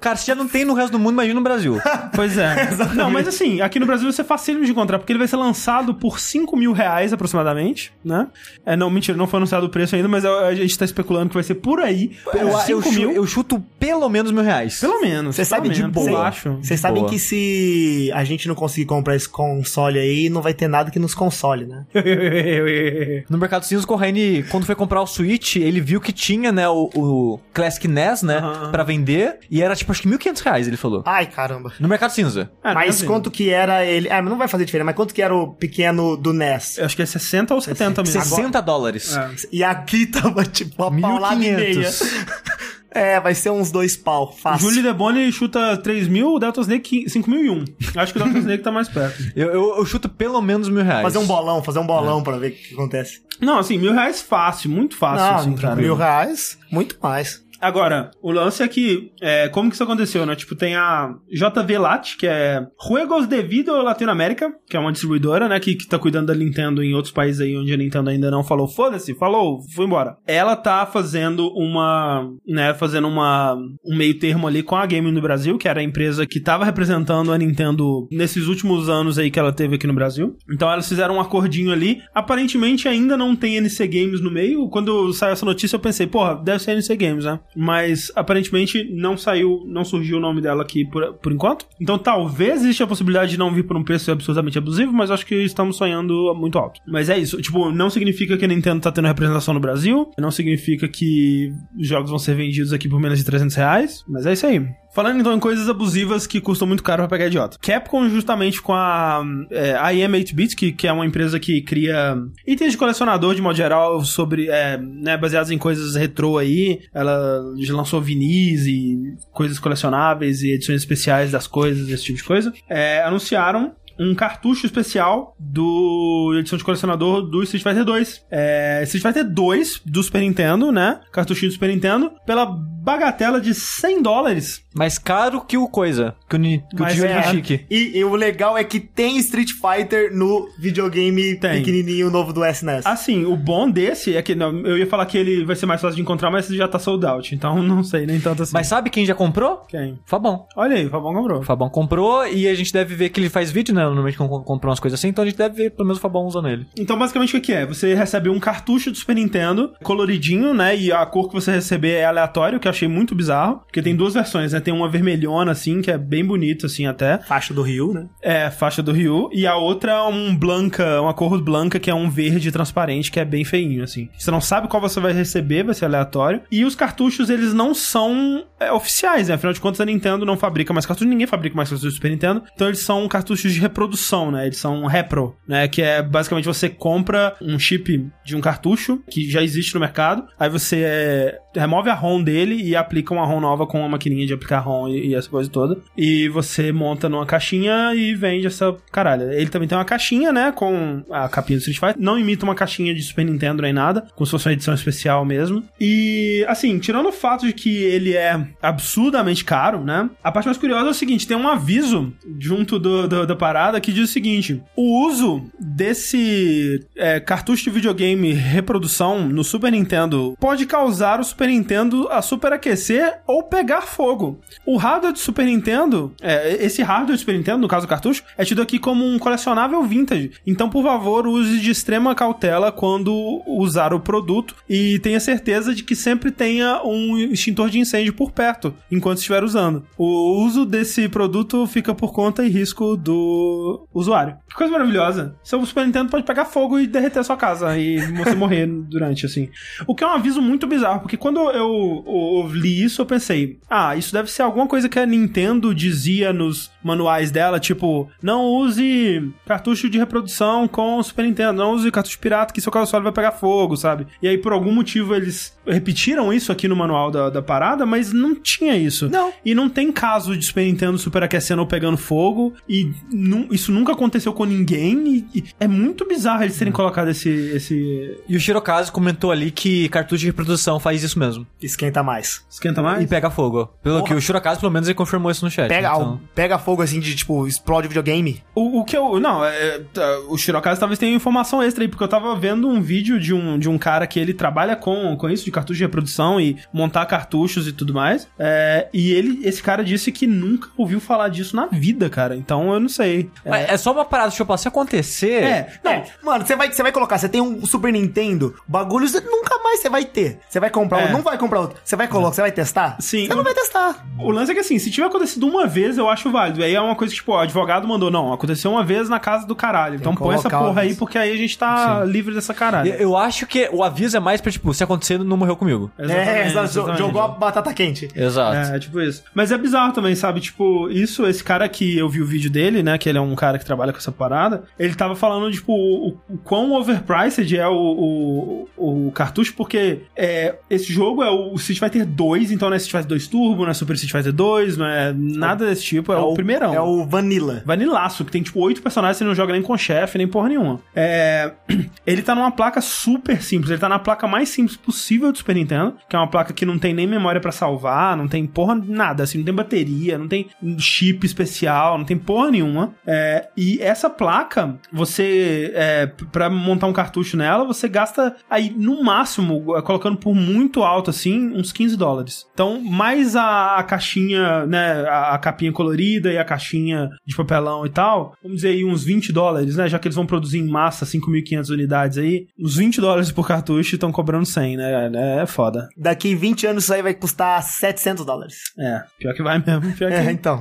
Cara, se já não tem no resto do mundo, imagina no Brasil. Pois é. não, mas assim, aqui no Brasil você é facílimo de encontrar, porque ele vai ser lançado por 5 mil reais aproximadamente, né? É, não, mentira, não foi anunciado o preço ainda, mas a, a gente tá especulando que vai ser por aí. Eu, por eu, 5 chu- mil. eu chuto pelo menos mil reais. Pelo menos. Vocês pelo sabem de boa. Eu acho. Vocês sabem que se a gente não conseguir comprar esse console aí, não vai ter nada que nos console, né? No Mercado Cinza, o Corrêne, quando foi comprar o Switch, ele viu que tinha, né, o, o Classic NES, né, Aham. pra vender. E era, tipo, acho que 1.500 reais, ele falou. Ai, caramba. No Mercado Cinza. Ah, mas assim, quanto que era ele... É, mas não vai fazer diferença. Mas quanto que era o pequeno do NES? Eu acho que é 60 ou 70 mesmo. 60 dólares. É. E aqui tava, tipo, uma paulada e meia. 1.500. É, vai ser uns dois pau, fácil. Julie DeBoni chuta 3 mil, o Delta Snake 5.001. Acho que o Delta Snake tá mais perto. Eu, eu, eu chuto pelo menos mil reais. Fazer um bolão, fazer um bolão pra ver o que acontece. Não, assim, mil reais fácil, muito fácil, Não, assim, mil reais, muito mais. Agora, o lance é que, é, como que isso aconteceu, né? Tipo, tem a JV Lat, que é Juegos de Video Latinoamérica, que é uma distribuidora, né? Que, que tá cuidando da Nintendo em outros países aí onde a Nintendo ainda não falou, foda-se, falou, fui embora. Ela tá fazendo uma, né? Fazendo uma, um meio termo ali com a Game no Brasil, que era a empresa que tava representando a Nintendo nesses últimos anos aí que ela teve aqui no Brasil. Então elas fizeram um acordinho ali. Aparentemente ainda não tem NC Games no meio. Quando saiu essa notícia eu pensei, porra, deve ser NC Games, né? Mas aparentemente não saiu, não surgiu o nome dela aqui por, por enquanto. Então talvez exista a possibilidade de não vir por um preço absurdamente abusivo, mas acho que estamos sonhando muito alto. Mas é isso, tipo, não significa que a Nintendo tá tendo representação no Brasil, não significa que os jogos vão ser vendidos aqui por menos de 300 reais, mas é isso aí. Falando então em coisas abusivas que custam muito caro pra pegar idiota. Capcom, justamente com a, é, a IM 8-Bit, que, que é uma empresa que cria itens de colecionador de modo geral, sobre, é, né, baseados em coisas retrô aí. Ela lançou vinis e coisas colecionáveis e edições especiais das coisas, esse tipo de coisa. É, anunciaram um cartucho especial do edição de colecionador do Street Fighter 2. É, Street Fighter 2 do Super Nintendo, né? Cartuchinho do Super Nintendo, pela bagatela de 100 dólares. Mais caro que o coisa. Que o, que o é- chique. E, e o legal é que tem Street Fighter no videogame Tem. pequenininho novo do SNES. Assim, o bom desse é que não, eu ia falar que ele vai ser mais fácil de encontrar, mas já tá sold out. Então não sei nem tanto assim. Mas sabe quem já comprou? quem? Fabão. Olha aí, o Fabão comprou. Fabão comprou e a gente deve ver que ele faz vídeo, né? Normalmente quando comprou umas coisas assim, então a gente deve ver pelo menos o Fabão usando ele. Então, basicamente, o que é? Você recebe um cartucho do Super Nintendo, coloridinho, né? E a cor que você receber é aleatório, que eu achei muito bizarro. Porque tem duas versões, né? Tem uma vermelhona, assim, que é bem bonita, assim, até. Faixa do Rio, né? É, faixa do Ryu. E a outra é um blanca, uma cor blanca, que é um verde transparente, que é bem feinho, assim. Você não sabe qual você vai receber, vai ser aleatório. E os cartuchos, eles não são é, oficiais, né? Afinal de contas, a Nintendo não fabrica mais cartuchos, ninguém fabrica mais cartuchos do Super Nintendo. Então, eles são cartuchos de reprodução, né? Eles são repro, né? Que é basicamente você compra um chip de um cartucho que já existe no mercado. Aí você é, remove a ROM dele e aplica uma ROM nova com uma maquininha de aplicar ROM e, e essa coisa toda. E você monta numa caixinha e vende essa caralho. Ele também tem uma caixinha, né? Com a capinha do Street Fighter. Não imita uma caixinha de Super Nintendo nem nada. Como se fosse uma edição especial mesmo. E, assim, tirando o fato de que ele é absurdamente caro, né? A parte mais curiosa é o seguinte: tem um aviso junto do, do- da parada que diz o seguinte: o uso desse é, cartucho de videogame reprodução no Super Nintendo pode causar o Super Nintendo a superaquecer ou pegar fogo. O hardware do Super Nintendo, é, esse hardware do Super Nintendo, no caso do cartucho, é tido aqui como um colecionável vintage. Então, por favor, use de extrema cautela quando usar o produto e tenha certeza de que sempre tenha um extintor de incêndio por perto enquanto estiver usando. O uso desse produto fica por conta e risco do usuário. Que coisa maravilhosa. Seu Super Nintendo pode pegar fogo e derreter a sua casa e você morrer durante, assim. O que é um aviso muito bizarro, porque quando eu, eu- eu li isso, eu pensei, ah, isso deve ser alguma coisa que a Nintendo dizia nos manuais dela, tipo, não use cartucho de reprodução com o Super Nintendo, não use cartucho pirata que seu console vai pegar fogo, sabe? E aí, por algum motivo, eles repetiram isso aqui no manual da, da parada, mas não tinha isso. Não. E não tem caso de Super Nintendo superaquecendo ou pegando fogo. E, não, isso nunca aconteceu com ninguém e, e é muito bizarro eles terem colocado esse, esse... E o Shirokaze comentou ali que cartucho de reprodução faz isso mesmo. Esquenta mais. Esquenta mais? E pega fogo. Pelo Porra. que o Shirokaze, pelo menos, ele confirmou isso no chat. Pega, então... pega fogo assim de tipo, explode o videogame. O, o que eu. Não, é, tá, o Shirokaze talvez tenha informação extra aí, porque eu tava vendo um vídeo de um, de um cara que ele trabalha com, com isso, de cartucho de reprodução e montar cartuchos e tudo mais. É, e ele, esse cara disse que nunca ouviu falar disso na vida, cara. Então eu não sei. Mas É só uma parada, deixa eu falar, se acontecer... É, não. É, mano, você vai, você vai colocar, você tem um Super Nintendo, bagulho, você nunca mais você vai ter. Você vai comprar, É. outro, não vai comprar outro. Você vai colocar, você vai testar? Sim. Você não vai testar. O lance é que assim, se tiver acontecido uma vez, eu acho válido. E aí é uma coisa que, tipo, o advogado mandou, não, aconteceu uma vez na casa do caralho. Então que põe essa porra aí, porque aí a gente tá livre dessa caralho. Eu, eu acho que o aviso é mais pra, tipo, se acontecer, não morreu comigo. é, exato, exatamente. jogou a batata quente. Exato. É, é tipo isso. Mas é bizarro também, sabe? Tipo, isso, esse cara que eu vi o vídeo dele, né? Que ele é um cara que trabalha com essa parada. Ele tava falando, tipo, o, o quão overpriced é o, o, o cartucho, porque é, esse jogo é o Street Fighter 2, então não é Street Fighter 2 Turbo, não é Super Street Fighter 2, não é nada desse tipo, é, o, primeirão. É o Vanilla. Vanilaço, que tem tipo oito personagens, você não joga nem com chefe, nem porra nenhuma. É... Ele tá numa placa super simples, ele tá na placa mais simples possível do Super Nintendo, que é uma placa que não tem nem memória pra salvar, não tem porra nada, assim, não tem bateria, não tem chip especial, não tem porra nenhuma. É... E essa placa, você, é... pra montar um cartucho nela, você gasta aí, no máximo, colocando por muito alto, assim, uns 15 dólares. Então, mais a, a caixinha, né, a, a capinha colorida e a caixinha de papelão e tal, vamos dizer aí uns 20 dólares, né, já que eles vão produzir em massa 5.500 unidades aí, uns 20 dólares por cartucho estão cobrando 100, né, é foda. Daqui 20 anos isso aí vai custar 700 dólares. É, pior que vai mesmo, pior que É, então.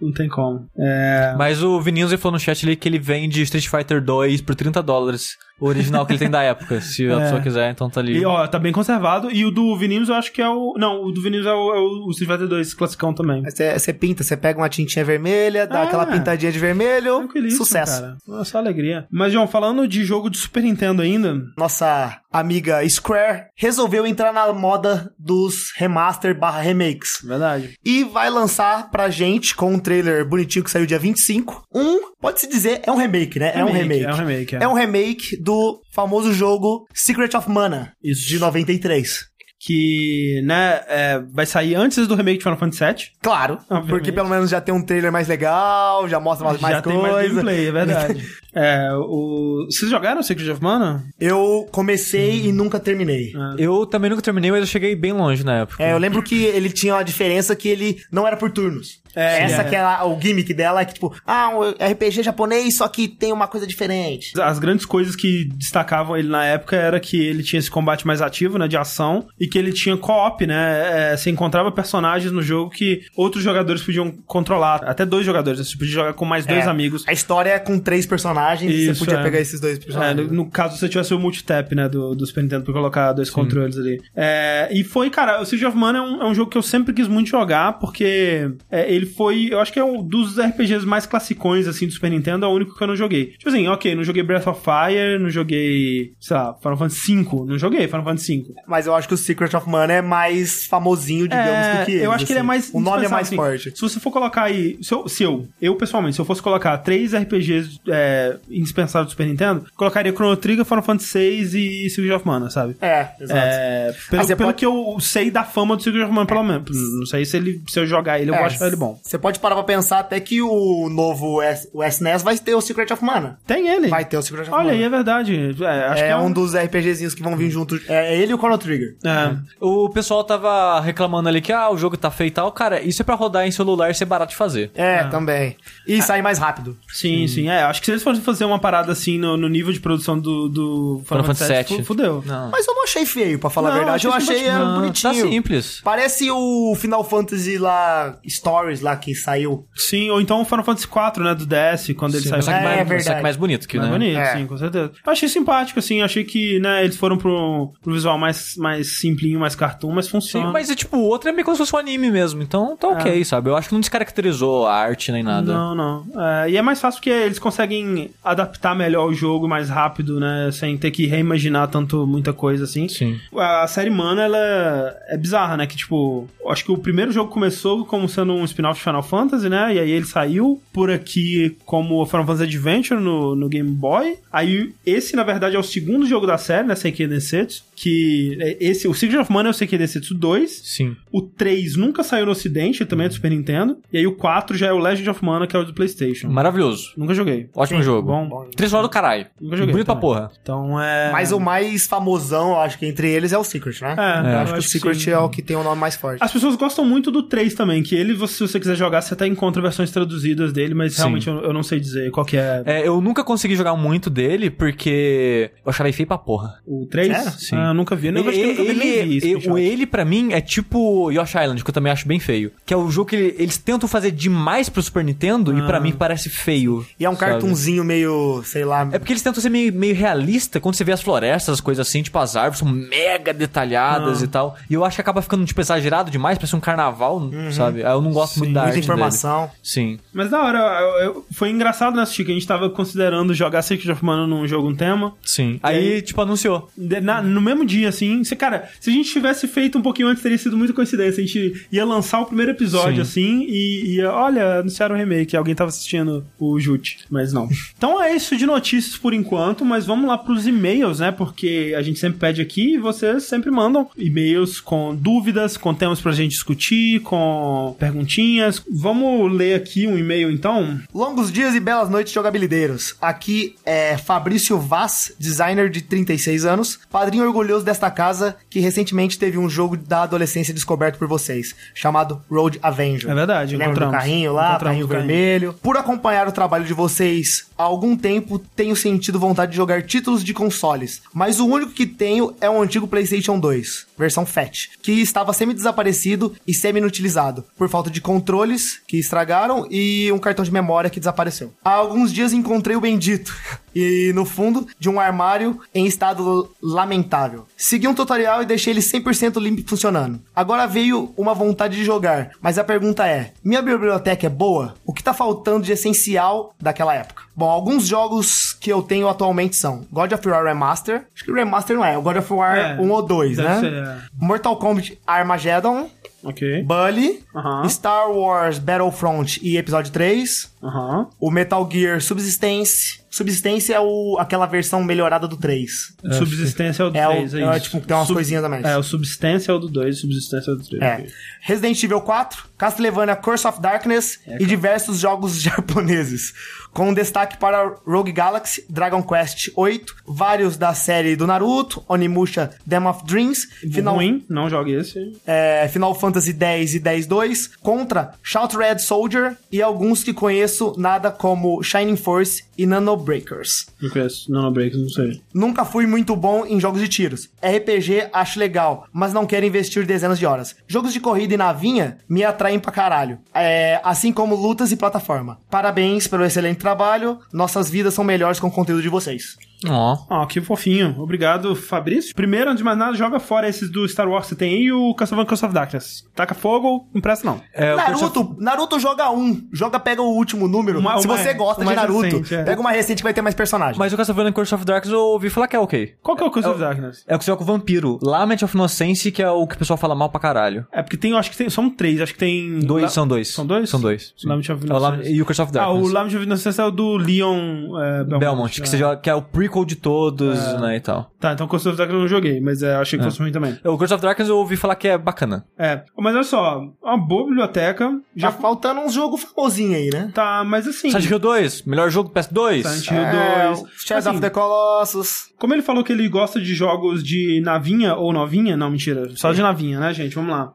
Não tem como. É... Mas o Vinícius falou no chat ali que ele vende Street Fighter 2 por 30 dólares. O original que ele tem da época. Se a É. pessoa quiser, então tá ali. E, ó, tá bem conservado. E o do Vinícius eu acho que é o. Não, o do Vinícius é o, é o Street Fighter 2 classicão também. Aí Você, pinta, você pega uma tintinha vermelha, dá Ah. aquela pintadinha de vermelho, sucesso. cara. Nossa, alegria. Mas, João, falando de jogo de Super Nintendo ainda, Nossa amiga Square resolveu entrar na moda dos remaster barra remakes. verdade. E vai lançar pra gente, com um trailer bonitinho que saiu dia 25, um, pode-se dizer, é um remake, né? é um remake. É um remake, é. É um remake do famoso jogo Secret of Mana, Isso. de 93. Que, né, é, vai sair antes do remake de Final Fantasy VII. Claro, Obviamente. porque pelo menos já tem um trailer mais legal, já mostra mais, mais Já tem mais coisa. gameplay, é verdade. é, o... Vocês jogaram Secret of Mana? Eu comecei e nunca terminei. Eu também nunca terminei, mas eu cheguei bem longe na época. É, eu lembro que ele tinha uma diferença que ele não era por turnos. É, Essa é. que é a- o gimmick dela, é que tipo, ah, um RPG japonês, só que tem uma coisa diferente. As grandes coisas que destacavam ele na época era que ele tinha esse combate mais ativo, né, de ação, e que ele tinha co-op, né, é, você encontrava personagens no jogo que outros jogadores podiam controlar, até dois jogadores, né, você podia jogar com mais dois É, amigos. A história é com três personagens e Isso, você podia é. pegar esses dois É, personagens. no, no caso, se você tivesse o multitap, né, do, do Super Nintendo pra colocar dois controles ali. É, e foi, cara, o Siege of Mana é um, é um jogo que eu sempre quis muito jogar, porque é, ele foi, eu acho que é um dos RPGs mais classicões, assim, do Super Nintendo, é o único que eu não joguei. Tipo assim, ok, não joguei Breath of Fire, não joguei, sei lá, Final Fantasy V, não joguei Final Fantasy V. Mas eu acho que o Secret of Mana é mais famosinho, digamos, É, do que eles, eu acho que ele é assim. mais. O nome é mais assim. forte. Se você for colocar aí. Se eu, se eu, eu, pessoalmente, se eu fosse colocar três RPGs é, indispensáveis do Super Nintendo, colocaria Chrono Trigger, Final Fantasy VI e Siege of Mana, sabe? É, exato. É, pelo Ah, pelo pode- que eu sei da fama do Secret of Mana, pelo menos. Não sei se, ele, se eu jogar ele, eu É, vou achar ele bom. Você pode parar pra pensar até que o novo S, o SNES vai ter o Secret of Mana. Tem ele. Vai ter o Secret of Olha Mana. aí, é verdade. É, acho é, que é um dos RPGzinhos que vão vir junto. É ele e o Chrono Trigger. É. O pessoal tava reclamando ali que ah, o jogo tá feio e tal. Cara, isso é pra rodar em celular e ser barato de fazer. É, também. E sai mais rápido. Sim, sim. É, acho que se eles fossem fazer uma parada assim no, no nível de produção do, do Final Fantasy VII, VII. fudeu. Não. Mas eu não achei feio, pra falar Não, a verdade. Eu achei é. Não, bonitinho. Tá simples. Parece o Final Fantasy lá, Stories lá que saiu. Sim, ou então o Final Fantasy IV, né, do DS, quando ele saiu. Só que, É, mais, verdade. só que mais bonito que, Mais né? bonito, É. sim, com certeza. Eu achei simpático, assim, achei que, né, eles foram pro, pro visual mais, mais simplinho, mais cartoon, mas Sim, funciona. mas é tipo, o outro é meio como se fosse um anime mesmo, então tá ok, sabe? Eu acho que não descaracterizou a arte nem nada. Não, não. É, e é mais fácil porque eles conseguem conseguem adaptar melhor o jogo mais rápido, né? Sem ter que reimaginar tanto muita coisa assim. Sim. A série Mana, ela é bizarra, né? Que, tipo, acho que o primeiro jogo começou como sendo um spin-off de Final Fantasy, né? E aí ele saiu por aqui como Final Fantasy Adventure no, no Game Boy. Aí esse, na verdade, é o segundo jogo da série, né? Seikei Densetsu. Que é esse, o Secret of Mana é o Seikei Densetsu 2. Sim. O 3 nunca saiu no ocidente, também é do Super Nintendo. E aí o 4 já é o Legend of Mana, que é o do Playstation. Maravilhoso. Nunca joguei. Ótimo jogo. Bom. Três horas do caralho. Nunca joguei. Bonito pra também. porra. Então é. Mas o mais famosão, eu acho que entre eles é o Secret, né? É, eu eu acho que o Secret sim. é o que tem o nome mais forte. As pessoas gostam muito do 3 também, que ele, você- se você quiser jogar, você até encontra versões traduzidas dele, mas Sim. realmente eu, eu não sei dizer qual que é. É, eu nunca consegui jogar muito dele porque eu achava ele feio pra porra. O 3? Sério? Sim. Ah, eu nunca vi. Eu acho que eu nunca vi, nem vi esse ele, o ele, pra mim, é tipo Yoshi Island, que eu também acho bem feio. Que é o jogo que ele- eles tentam fazer demais pro Super Nintendo e pra Ah. mim parece feio. E é um sabe? cartunzinho meio, sei lá. É porque eles tentam ser meio, meio realista quando você vê as florestas, as coisas assim, tipo, as árvores são mega detalhadas Ah. e tal. E eu acho que acaba ficando, tipo, exagerado demais, parece um carnaval, sabe? Aí Eu não gosto muito da muita arte informação. dele. Sim. Mas da hora, eu- eu- foi engraçado né, assistir, que a gente tava considerando jogar Secret of Mana num jogo um tema. Sim. Aí, aí- tipo, anunciou. Na- no mesmo dia, assim, se, cara, se a gente tivesse feito um pouquinho antes, teria sido muita coincidência. A gente ia lançar o primeiro episódio, Sim. assim, e ia, olha, anunciaram o remake, alguém tava assistindo o Jute, mas não. então é isso de notícias por enquanto, mas vamos lá pros e-mails, né? Porque a gente sempre pede aqui e vocês sempre mandam e-mails com dúvidas, com temas pra gente discutir, com perguntinhas. Vamos ler aqui um e-mail então? Longos dias e belas noites, jogabilideiros. Aqui é Fabrício Vaz, designer de 36 anos, padrinho orgulhoso desta casa, que recentemente teve um jogo da adolescência descoberto por vocês, chamado Road Avenger. É verdade, Lembra do carrinho lá, carrinho. vermelho? Por acompanhar o trabalho de vocês há algum tempo, tenho sentido vontade de jogar títulos de consoles, mas o único que tenho é um antigo PlayStation 2, versão FAT, que estava semi-desaparecido e semi-inutilizado, por falta de controles que estragaram e um cartão de memória que desapareceu. Há alguns dias encontrei o bendito e no fundo de um armário em estado lamentável. Segui um tutorial e deixei ele 100% limpo funcionando. Agora veio uma vontade de jogar, mas a pergunta é: minha biblioteca é boa? O que tá faltando de essencial daquela época? Bom, alguns jogos que eu tenho atualmente são God of War Remaster. Acho que Remaster não é, o God of War É, 1 ou 2, deve né? ser, é. Mortal Kombat Armageddon, Ok. Bully, Aham. Star Wars Battlefront e Episódio 3, Aham. o Metal Gear Subsistence. Subsistência é o, aquela versão melhorada do 3. Subsistência é o do É o- 3, é, é, isso. tipo, tem umas coisinhas a mais. É, o Substância é o do 2, Subsistência é o do 3. É. Resident Evil 4, Castlevania Curse of Darkness e diversos jogos japoneses. Com destaque para Rogue Galaxy, Dragon Quest 8, vários da série do Naruto, Onimusha Dam of Dreams, Final, Ruim, não jogue esse. é, Final Fantasy X e X-2, Contra, Shout Red Soldier e alguns que conheço nada como Shining Force e Nano Breakers. Não conheço. Não, Breaks, não sei. Nunca fui muito bom em jogos de tiros. RPG acho legal, mas não quero investir dezenas de horas. Jogos de corrida e navinha me atraem pra caralho. É, assim como lutas e plataforma. Parabéns pelo excelente trabalho. Nossas vidas são melhores com o conteúdo de vocês. Ó. Ó, que fofinho. Obrigado, Fabrício. Primeiro, antes de mais nada, joga fora esses do Star Wars que você tem aí e o Castlevania Curse of Darkness. Taca fogo, não presta não. É, Naruto, Naruto joga um. Joga, pega o último número. Uma- Se uma- você gosta o de Naruto, recente, é. pega uma recente que vai ter mais personagens. Mas o Castlevania Curse of Darkness eu ouvi falar que é ok. Qual que é o Curse of Darkness? É o que você joga com o vampiro. Lament of Innocence, que é o que o pessoal fala mal pra caralho. É porque tem, eu acho que tem, são três, acho que tem... Dois, La- são dois. São dois? São dois. Lament of É Innocence. E o Curse of Ah, o Darkness. Lament of Innocence é o do Leon é, Belmont. Belmont, que, é. você joga, que é o prequel de todos, né, e tal. Tá, então Curse of Darkness eu não joguei, mas é, achei que fosse ruim também. O Curse of Darkness eu ouvi falar que é bacana. É, mas olha só, uma boa biblioteca, Já já faltando uns jogos famosinhos aí, né? tá, mas assim... Silent Hill 2, melhor jogo do PS2. Silent Hill É, 2. o Shadow Assim, of the Colossus. Como ele falou que ele gosta de jogos de navinha ou novinha, não, mentira, só de navinha, né, gente? Vamos lá.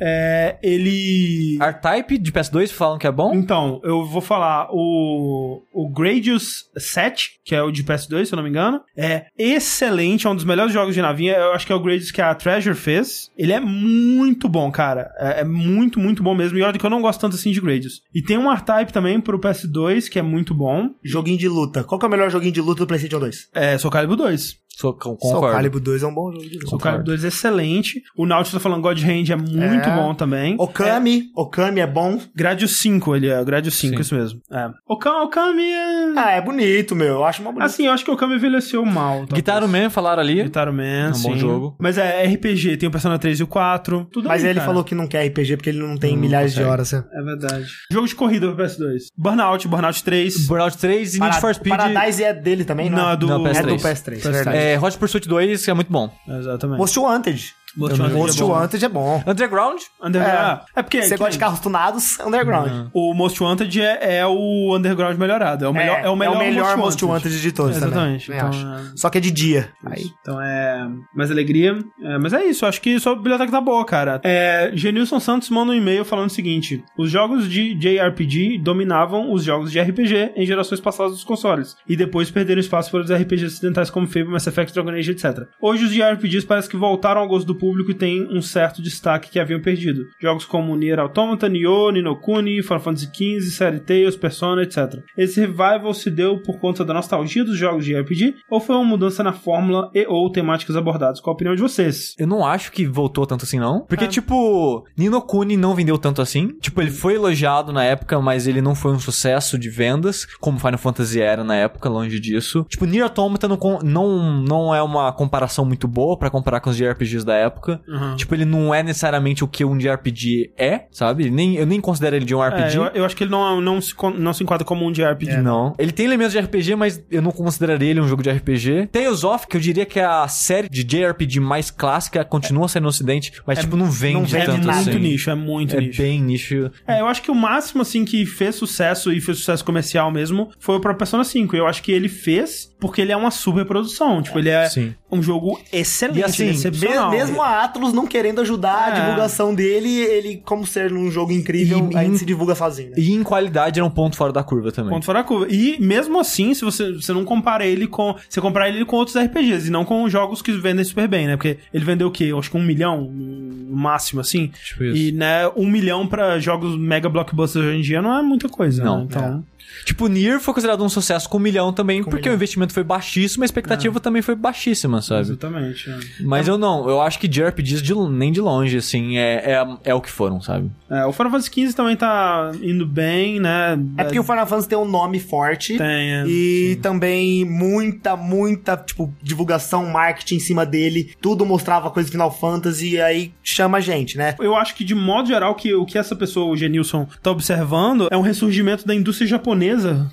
É, ele. R-Type de PS2 falam que é bom. Então, eu vou falar o, o Gradius 7, que é o de PS2, se eu não me engano. É excelente, é um dos melhores jogos de navinha. Eu acho que é o Gradius que a Treasure fez. Ele é muito bom, cara. É, é muito, muito bom mesmo. E olha que eu não gosto tanto assim de Gradius. E tem um R-Type também pro PS2, que é muito bom. Joguinho de luta. Qual que é o melhor joguinho de luta do PlayStation 2? É Soul Calibur 2. Sou, con- Soul concordo. Calibur 2 é um bom jogo de. O Calibur 2 é excelente. O Nautilus tá falando God Hand é muito É. bom também. Okami, Okami é bom. Gradius 5, ele é. Gradius 5, Sim. isso mesmo. É. Okami, Okami é... Ah, é bonito, meu. Eu acho uma bonito. Assim, eu acho que o Okami envelheceu mal. Guitar Man falaram ali. Guitar Man, É um sim. bom jogo. Mas é RPG, tem o Persona 3 e o 4. Tudo Mas aí, ele cara. falou que não quer RPG porque ele não tem Não milhares de horas. né? É verdade. Jogo de corrida pro PS2. Burnout, Burnout 3. Burnout 3 e Need Para- for Speed. Paradise é dele também, não? Não, é? é do, Não, É PS3. do PS3, PS3. É, Hot Pursuit 2 é muito bom. Exatamente. Most Wanted. Most Wanted é Most bom. Wanted é bom. Underground? Underground. É, é porque. Você que gosta de carros tunados, Underground. O Most Wanted é, é o Underground melhorado. É o melhor, é, o melhor, Most Wanted de todos Exatamente. também. Então, é- Só que é de dia. Aí. Então é mais alegria. É, mas é isso, acho que sua biblioteca tá boa, cara. É, Genilson Santos manda um e-mail falando o seguinte: os jogos de JRPG dominavam os jogos de RPG em gerações passadas dos consoles, e depois perderam espaço para os RPGs ocidentais como Fable, Mass Effect, Dragon Age, etc. Hoje os JRPGs parece que voltaram ao gosto do público e têm um certo destaque que haviam perdido. Jogos como Nier Automata, Nioh, Ninokuni, Final Fantasy XV, Série Tales, Persona, etc. Esse revival se deu por conta da nostalgia dos jogos de RPG ou foi uma mudança na fórmula e ou temáticas abordadas? Qual a opinião de vocês? Eu não acho que voltou tanto assim, não. Porque, É. tipo, Nino Kuni não vendeu tanto assim. Tipo, ele foi elogiado na época, mas ele não foi um sucesso de vendas, como Final Fantasy era na época, longe disso. Tipo, Nier Automata não, não, não é uma comparação muito boa pra comparar com os JRPGs da época. Uhum. Tipo, ele não é necessariamente o que um JRPG é, sabe? Nem, eu nem considero ele de um É, RPG. eu, eu acho que ele não, não, se, não se enquadra como um JRPG. Não. Ele tem elementos de RPG, mas eu não consideraria ele um jogo de RPG. Tales of, que eu diria que é a série de JRPG mais clássica, continua sendo no ocidente, mas tipo, não vende, não vende É tanto nada. muito assim. nicho, é muito É nicho. bem nicho. É, eu acho que o máximo, assim, que fez sucesso e fez sucesso comercial mesmo foi o próprio Persona 5. Eu acho que ele fez porque ele é uma super produção. Tipo, ele é Sim. um jogo excelente, E assim, é excepcional. Me- Mesmo a Atlus não querendo ajudar a É. divulgação dele, ele, como ser um jogo incrível, E- ainda se divulga sozinho. né? E em qualidade era um ponto fora da curva também. Ponto fora da curva. E mesmo assim, se você, você não compara ele com. Você comparar ele com outros RPGs e não com jogos que vendem super bem, né? Porque ele vendeu o quê? Eu acho que um milhão no máximo, assim. Tipo isso. E, né, um milhão pra jogos mega blockbusters hoje em dia não é muita coisa, Não, né? Então. Tipo, Nier foi considerado um sucesso com um milhão também, porque milhão. o investimento foi baixíssimo, a expectativa também foi baixíssima, sabe? Exatamente. é. Mas eu não, eu acho que JRPGs de, nem de longe, assim, é, é, é o que foram, sabe? É, o Final Fantasy XV também tá indo bem, né? É porque o Final Fantasy tem um nome forte. Tem, é. E também muita, muita, tipo, divulgação, marketing em cima dele. Tudo mostrava coisa de Final Fantasy e aí chama a gente, né? Eu acho que, de modo geral, que o que essa pessoa, o Genilson, tá observando é um ressurgimento da indústria japonesa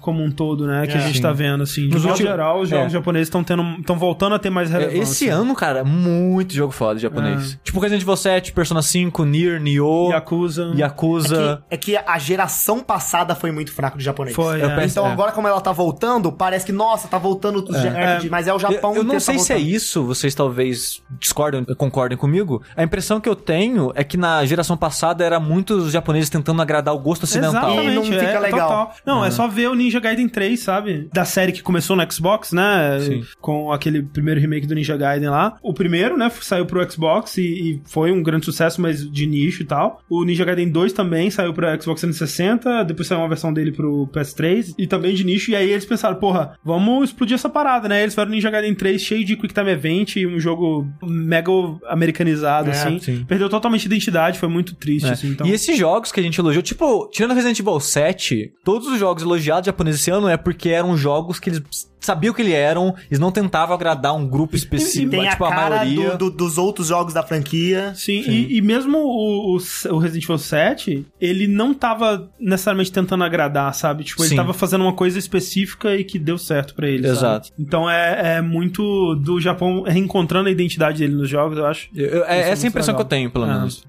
como um todo, né? Que a É, gente sim. tá vendo, assim. De Nos modo últimos- geral, os jogos é. japoneses estão tendo, estão voltando a ter mais relevância. Esse ano, cara, muito jogo foda de japonês. Tipo Resident Evil 7, Persona 5, Nier, Nioh, Yakuza. Yakuza. É que a geração passada foi muito fraco de japonês. Foi, Eu é. penso- Então É. agora, como ela tá voltando, parece que, nossa, tá voltando os JRPG, mas é o Japão Eu, eu não tá sei se é isso, vocês talvez discordem, concordem comigo. A impressão que eu tenho é que na geração passada era muitos japoneses tentando agradar o gosto ocidental. E não fica é, legal. total. Não, é só ver o Ninja Gaiden 3, sabe? Da série que começou no Xbox, né? Sim. Com aquele primeiro remake do Ninja Gaiden lá. O primeiro, né, saiu pro Xbox e, e foi um grande sucesso, mas de nicho e tal. O Ninja Gaiden 2 também saiu pro Xbox 360, depois saiu uma versão dele pro PS3 e também de nicho. E aí eles pensaram, porra, vamos explodir essa parada, né? Eles fizeram o Ninja Gaiden 3 cheio de Quick Time Event e um jogo mega americanizado, É, assim. sim. Perdeu totalmente a identidade, foi muito triste, É. assim. Então... E esses jogos que a gente elogiou, tipo, tirando Resident Evil 7, todos os jogos elogiados japoneses esse ano é porque eram jogos que eles sabiam que eles eram, eles não tentavam agradar um grupo específico, Tem a tipo a cara maioria. do- do- dos outros jogos da franquia. Sim, E, e mesmo o, o, o Resident Evil 7, ele não tava necessariamente tentando agradar, sabe? Tipo, ele Sim. tava fazendo uma coisa específica e que deu certo pra ele. sabe? Exato. Então é, é muito do Japão reencontrando a identidade dele nos jogos, eu acho. Eu- eu- é é essa a muito impressão legal. que eu tenho, pelo É. menos.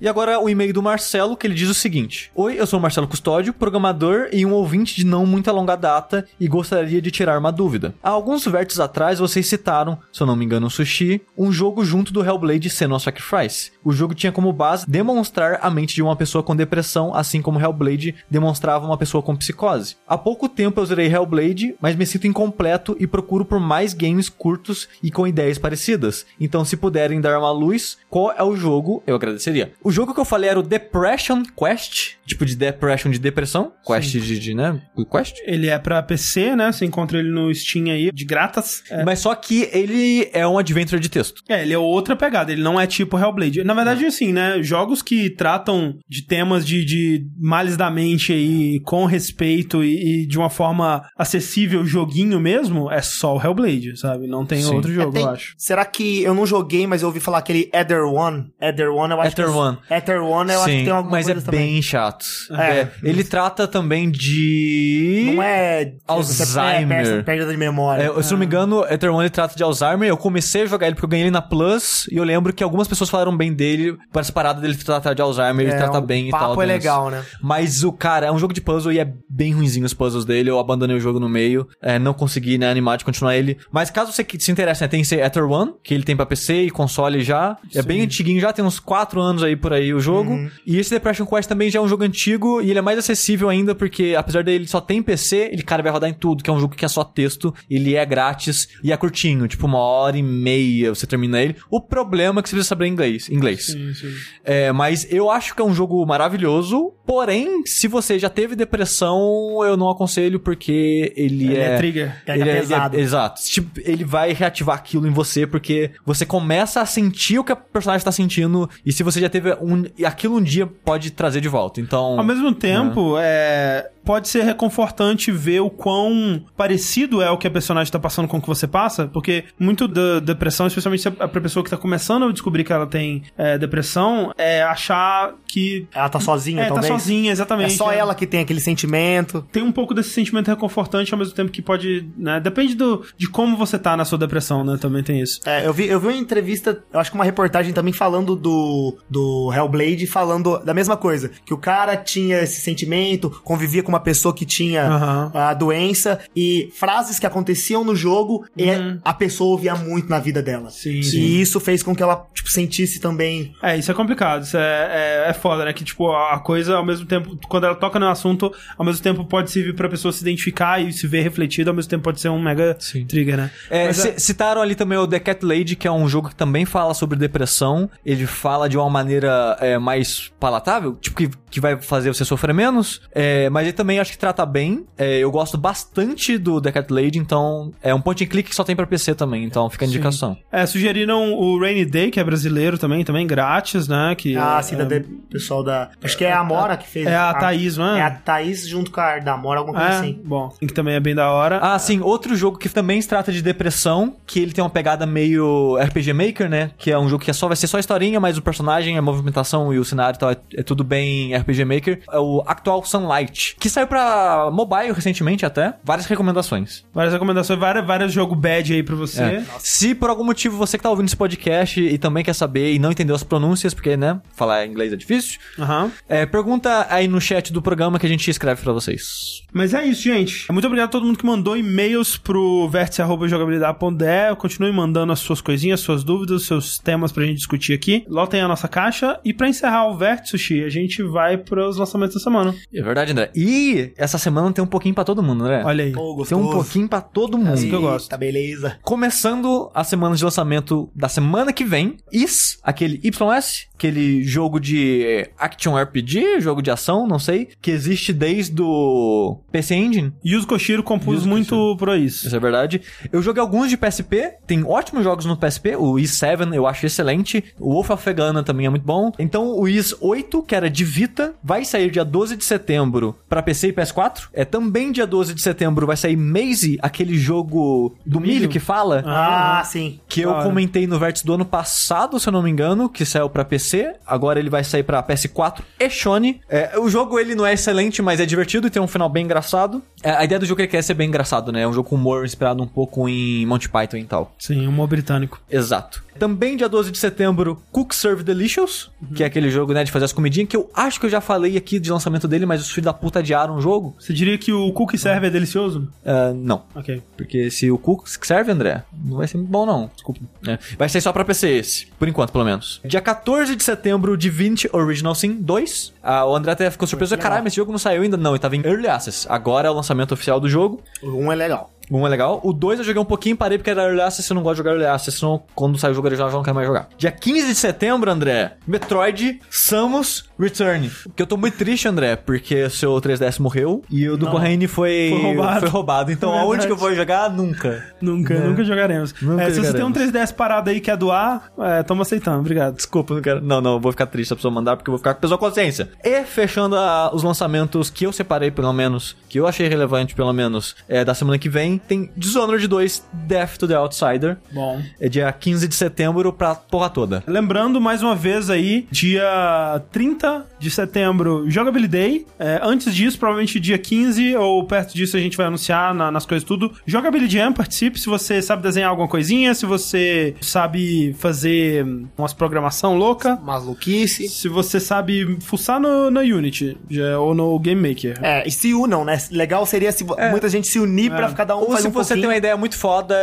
E agora o e-mail do Marcelo, que ele diz o seguinte: Oi, eu sou o Marcelo Custódio, programador e um ouvinte de não muita longa data e gostaria de tirar uma dúvida. Há alguns vértices atrás vocês citaram, se eu não me engano, o Sushi, um jogo junto do Hellblade Senua Sacrifice. O jogo tinha como base demonstrar a mente de uma pessoa com depressão, assim como Hellblade demonstrava uma pessoa com psicose. Há pouco tempo eu zerei Hellblade, mas me sinto incompleto e procuro por mais games curtos e com ideias parecidas. Então, se puderem dar uma luz, qual é o jogo, eu agradeceria. O jogo que eu falei era o Depression Quest, tipo de Depression de depressão, Quest de, de, né? Quest? Ele é pra PC, né? Você encontra ele no Steam aí, de gratas. É, Mas só que ele é um adventure de texto. é, ele é outra pegada, ele não é tipo Hellblade. Na verdade, assim, né, jogos que tratam de temas de, de males da mente aí, com respeito e, e de uma forma acessível, joguinho mesmo, é só o Hellblade, sabe? Não tem Sim. outro jogo, É, tem- eu acho. Será que eu não joguei, mas eu ouvi falar aquele Ether One? Ether One, eu acho Ether que. One. Ether One, eu acho que tem alguma mas é coisa também. bem chato. É. É, ele trata também de... Não é. Alzheimer. Perda de memória. É, se não me engano, Ether One ele trata de Alzheimer. Eu comecei a jogar ele porque eu ganhei ele na Plus. E eu lembro que algumas pessoas falaram bem dele. Por essa parada dele tratar de Alzheimer, ele É, trata o bem e papo tal. é né? legal, né? Mas o cara, é um jogo de puzzle e é bem ruinzinho os puzzles dele. Eu abandonei o jogo no meio. é, não consegui, né, animar de continuar ele. Mas caso você se interesse, né, tem esse Ether One, que ele tem pra PC e console já. É bem antiguinho, já tem uns 4 anos aí por aí o jogo. E esse Depression Quest também já é um jogo antigo e ele é mais acessível ainda porque, apesar dele só tem PC, ele, cara, vai rodar em tudo, que é um jogo que é só texto, ele é grátis e é curtinho, tipo uma hora e meia você termina ele. O problema é que você precisa saber inglês. inglês. Sim, sim. É, mas eu acho que é um jogo maravilhoso. Porém, se você já teve depressão, eu não aconselho porque ele, Ele é. é trigger. Ele é, pesado. ele é- exato. Tipo, ele vai reativar aquilo em você porque você começa a sentir o que a personagem tá sentindo. E se você já teve um. e Aquilo um dia pode trazer de volta. Então. Ao mesmo tempo, é, pode ser reconfortante ver o quão parecido é o que a personagem tá passando com o que você passa, porque muito da depressão, especialmente é pra pessoa que tá começando a descobrir que ela tem é, depressão, é achar que. Ela tá sozinha, é, tá talvez. sozinha, É exatamente. só é. ela que tem aquele sentimento. Tem um pouco desse sentimento reconfortante ao mesmo tempo que pode. Né, depende do, de como você tá na sua depressão, né? Também tem isso. É, eu vi, eu vi uma entrevista, eu acho que uma reportagem também falando do, do Hellblade, falando da mesma coisa. Que o cara tinha esse sentimento, convivia com uma pessoa que tinha Aham. a doença, e frases que aconteciam no jogo, e a pessoa ouvia muito na vida dela. Uhum. Sim, E sim. isso fez com que ela, tipo, sentisse também. É, isso é complicado, isso é, é, é foda, né? Que, tipo, a coisa, ao mesmo tempo, quando ela toca no assunto, ao mesmo tempo pode servir pra pessoa se identificar e se ver refletido, ao mesmo tempo pode ser um mega Sim. trigger, né? É, Mas c- Citaram ali também o The Cat Lady, que é um jogo que também fala sobre depressão. Ele fala de uma maneira é, mais palatável, tipo, que, que vai fazer você sofrer menos. É, mas ele também acho que trata bem. É, eu gosto bastante do The Cat Lady, então é um point and click que só tem pra PC também, então fica a indicação. É, sugeriram o Rainy Day, que é brasileiro também, também grátis, né? Que Ah, é, assim, da de- pessoal da. Acho que é a Amora que fez. é a Thaís, não é? É a Thaís junto com a da Amora, alguma coisa É, assim. bom, que também é bem da hora. Ah, sim, outro jogo que também se trata de depressão, que ele tem uma pegada meio RPG Maker, né? Que é um jogo que é só, vai ser só historinha, mas o personagem, a movimentação e o cenário e tal, é, é tudo bem RPG Maker. É o Actual Sunlight, que saiu pra mobile recentemente até. Várias recomendações. Várias recomendações, vários, vários jogos bad aí pra você. É. Se por algum motivo você que tá ouvindo esse podcast e também quer saber e não entendeu as pronúncias, porque, né, falar inglês é difícil, Aham. é, pergunta aí no chat do programa que a gente escreve pra vocês. Mas é isso, gente. Muito obrigado a todo mundo que mandou e-mails pro vértice.jogabilidade.de. Continue mandando as suas coisinhas, suas dúvidas, seus temas pra gente discutir aqui. Lotem a nossa caixa. E pra encerrar o Vértice, a gente vai pros lançamentos da semana. É verdade, André. E essa semana tem um pouquinho pra todo mundo, André. Olha aí. Pô, Tem um pouquinho pra todo mundo. assim que eu gosto. Tá beleza. Começando a semana de lançamento da semana que vem, Is, aquele YS, aquele jogo de Action RPG, jogo de ação, não sei, que existe desde o PC Engine. Yuzo Koshiro compôs Yuzo muito por isso. Isso é verdade. Eu joguei alguns de PSP, tem ótimos jogos no PSP, o Is 7 eu acho excelente, o Wolf of Egana também é muito bom. Então o Is 8, que era de Vita, vai sair dia 12 de setembro pra PC e PS4. É também dia 12 de setembro vai sair Maze, aquele jogo do milho, milho? que fala. Ah, sim. Que eu Da hora. comentei no vértice do ano passado, se eu não me engano, que saiu pra PC. Agora ele vai sair pra PS4 e Sony. É, o jogo ele não é excelente, mas é divertido e tem um final bem engraçado. É, a ideia do jogo é que é ser bem engraçado, né? É um jogo com humor inspirado um pouco em Monty Python e tal. Sim, humor britânico. Exato. Também dia 12 de setembro, Cook Serve Delicious, que é aquele jogo, né, de fazer as comidinhas, que eu acho que eu já falei aqui de lançamento dele, mas os filhos da puta adiaram o jogo. Você diria que o cookie serve é delicioso? Ah, não. Ok. Porque se o Cook serve, André, não vai ser muito bom, não. Desculpa. É. Vai ser só pra PC esse. Por enquanto, pelo menos. Dia 14 de setembro, Divinity Original Sin 2. Ah, o André até ficou surpreso. Caralho, mas esse jogo não saiu ainda? Não, ele tava em Early Access. Agora é o lançamento oficial do jogo. Um é legal. 1 é legal. O 2 eu joguei um pouquinho, parei porque era Early Access, eu não gosto de jogar Early Access, senão quando sai o jogo original eu já não quero mais jogar. Dia 15 de setembro, André, Metroid Samus Return. Que eu tô muito triste, André, porque o seu 3DS morreu e o do. Corraine foi, Foi roubado. foi roubado. Então É aonde que eu vou jogar? Nunca. Nunca, nunca jogaremos. Nunca É, se você tem um jogaremos. 3DS parado aí e quer doar, é, tamo aceitando, obrigado. Desculpa, não quero. Não, não, eu vou ficar triste a pessoa mandar, porque eu vou ficar com pessoa consciência. E fechando a- os lançamentos que eu separei, pelo menos, que eu achei relevante, pelo menos, é, da semana que vem, tem Dishonored 2 Death to the Outsider. Bom. É dia 15 de setembro pra porra toda. Lembrando mais uma vez aí, dia 30 de setembro, Jogability Day. É, antes disso, provavelmente dia 15 ou perto disso a gente vai anunciar na- nas coisas tudo. Jogability Jam, participe se você sabe desenhar alguma coisinha, se você sabe fazer umas programação louca. Maluquice. Se você sabe fuçar no, na Unity já- ou no Game Maker. É, e se unam, né? Legal seria se vo- muita gente se unir pra cada um Ou se um você pouquinho. tem uma ideia muito foda,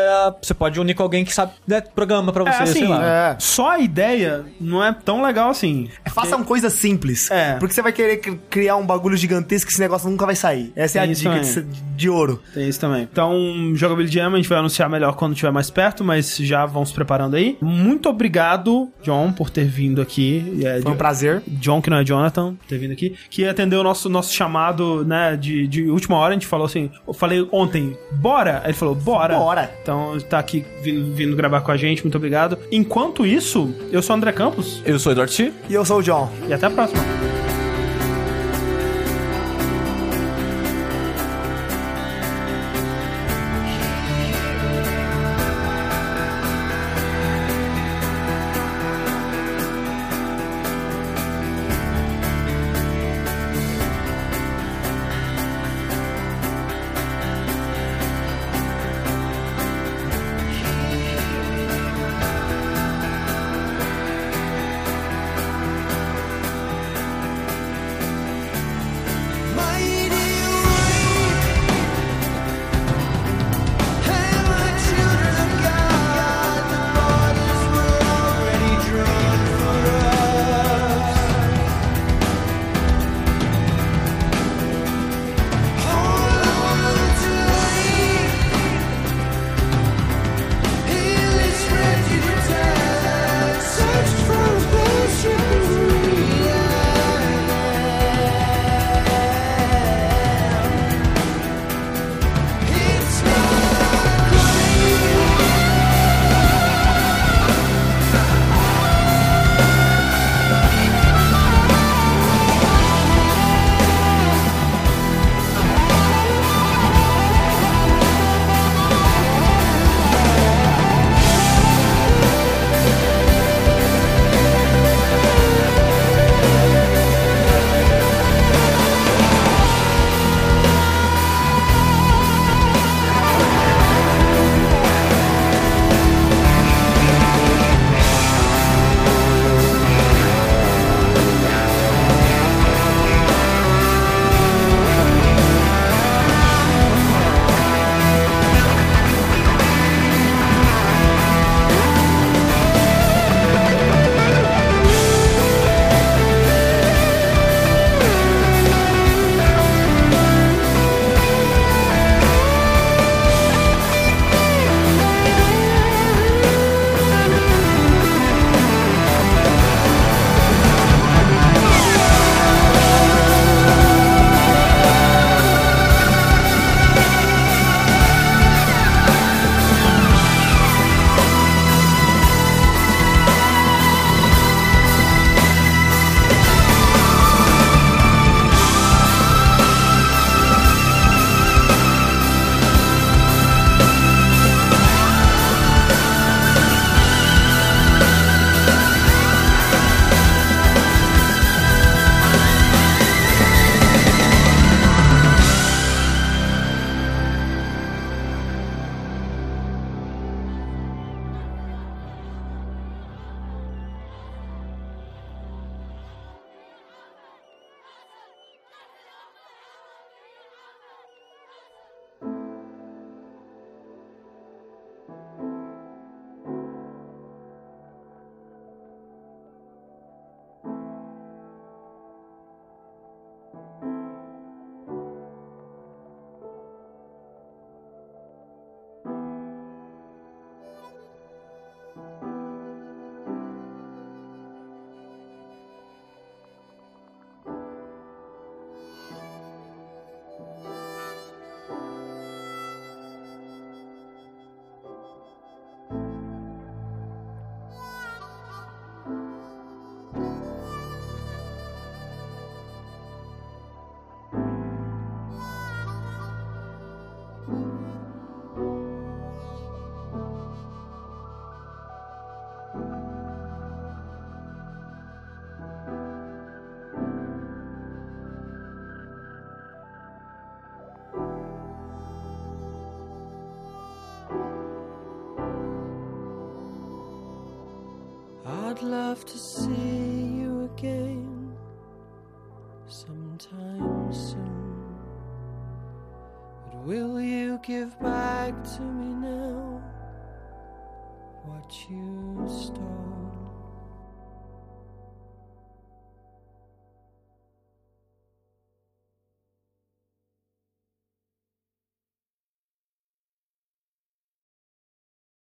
você pode unir com alguém que sabe né, programa pra você, É, assim, sei lá. É. só a ideia não é tão legal assim. Façam coisas simples. É. Porque você vai querer cri- criar um bagulho gigantesco que esse negócio nunca vai sair. Essa é Tem a dica de, de ouro. Tem isso também. Então, Jogability Jam a gente vai anunciar melhor quando estiver mais perto, mas já vão se preparando aí. Muito obrigado, John, por ter vindo aqui. É, Foi um prazer. John, que não é Jonathan, por ter vindo aqui. Que atendeu o nosso, nosso chamado, né, de, de última hora. A gente falou assim, eu falei ontem, bora? Aí ele falou, bora. Bora. Então, tá aqui vindo, vindo gravar com a gente, muito obrigado. Enquanto isso, eu sou o André Campos Eu sou o Eduardo. E eu sou o John. e até a próxima.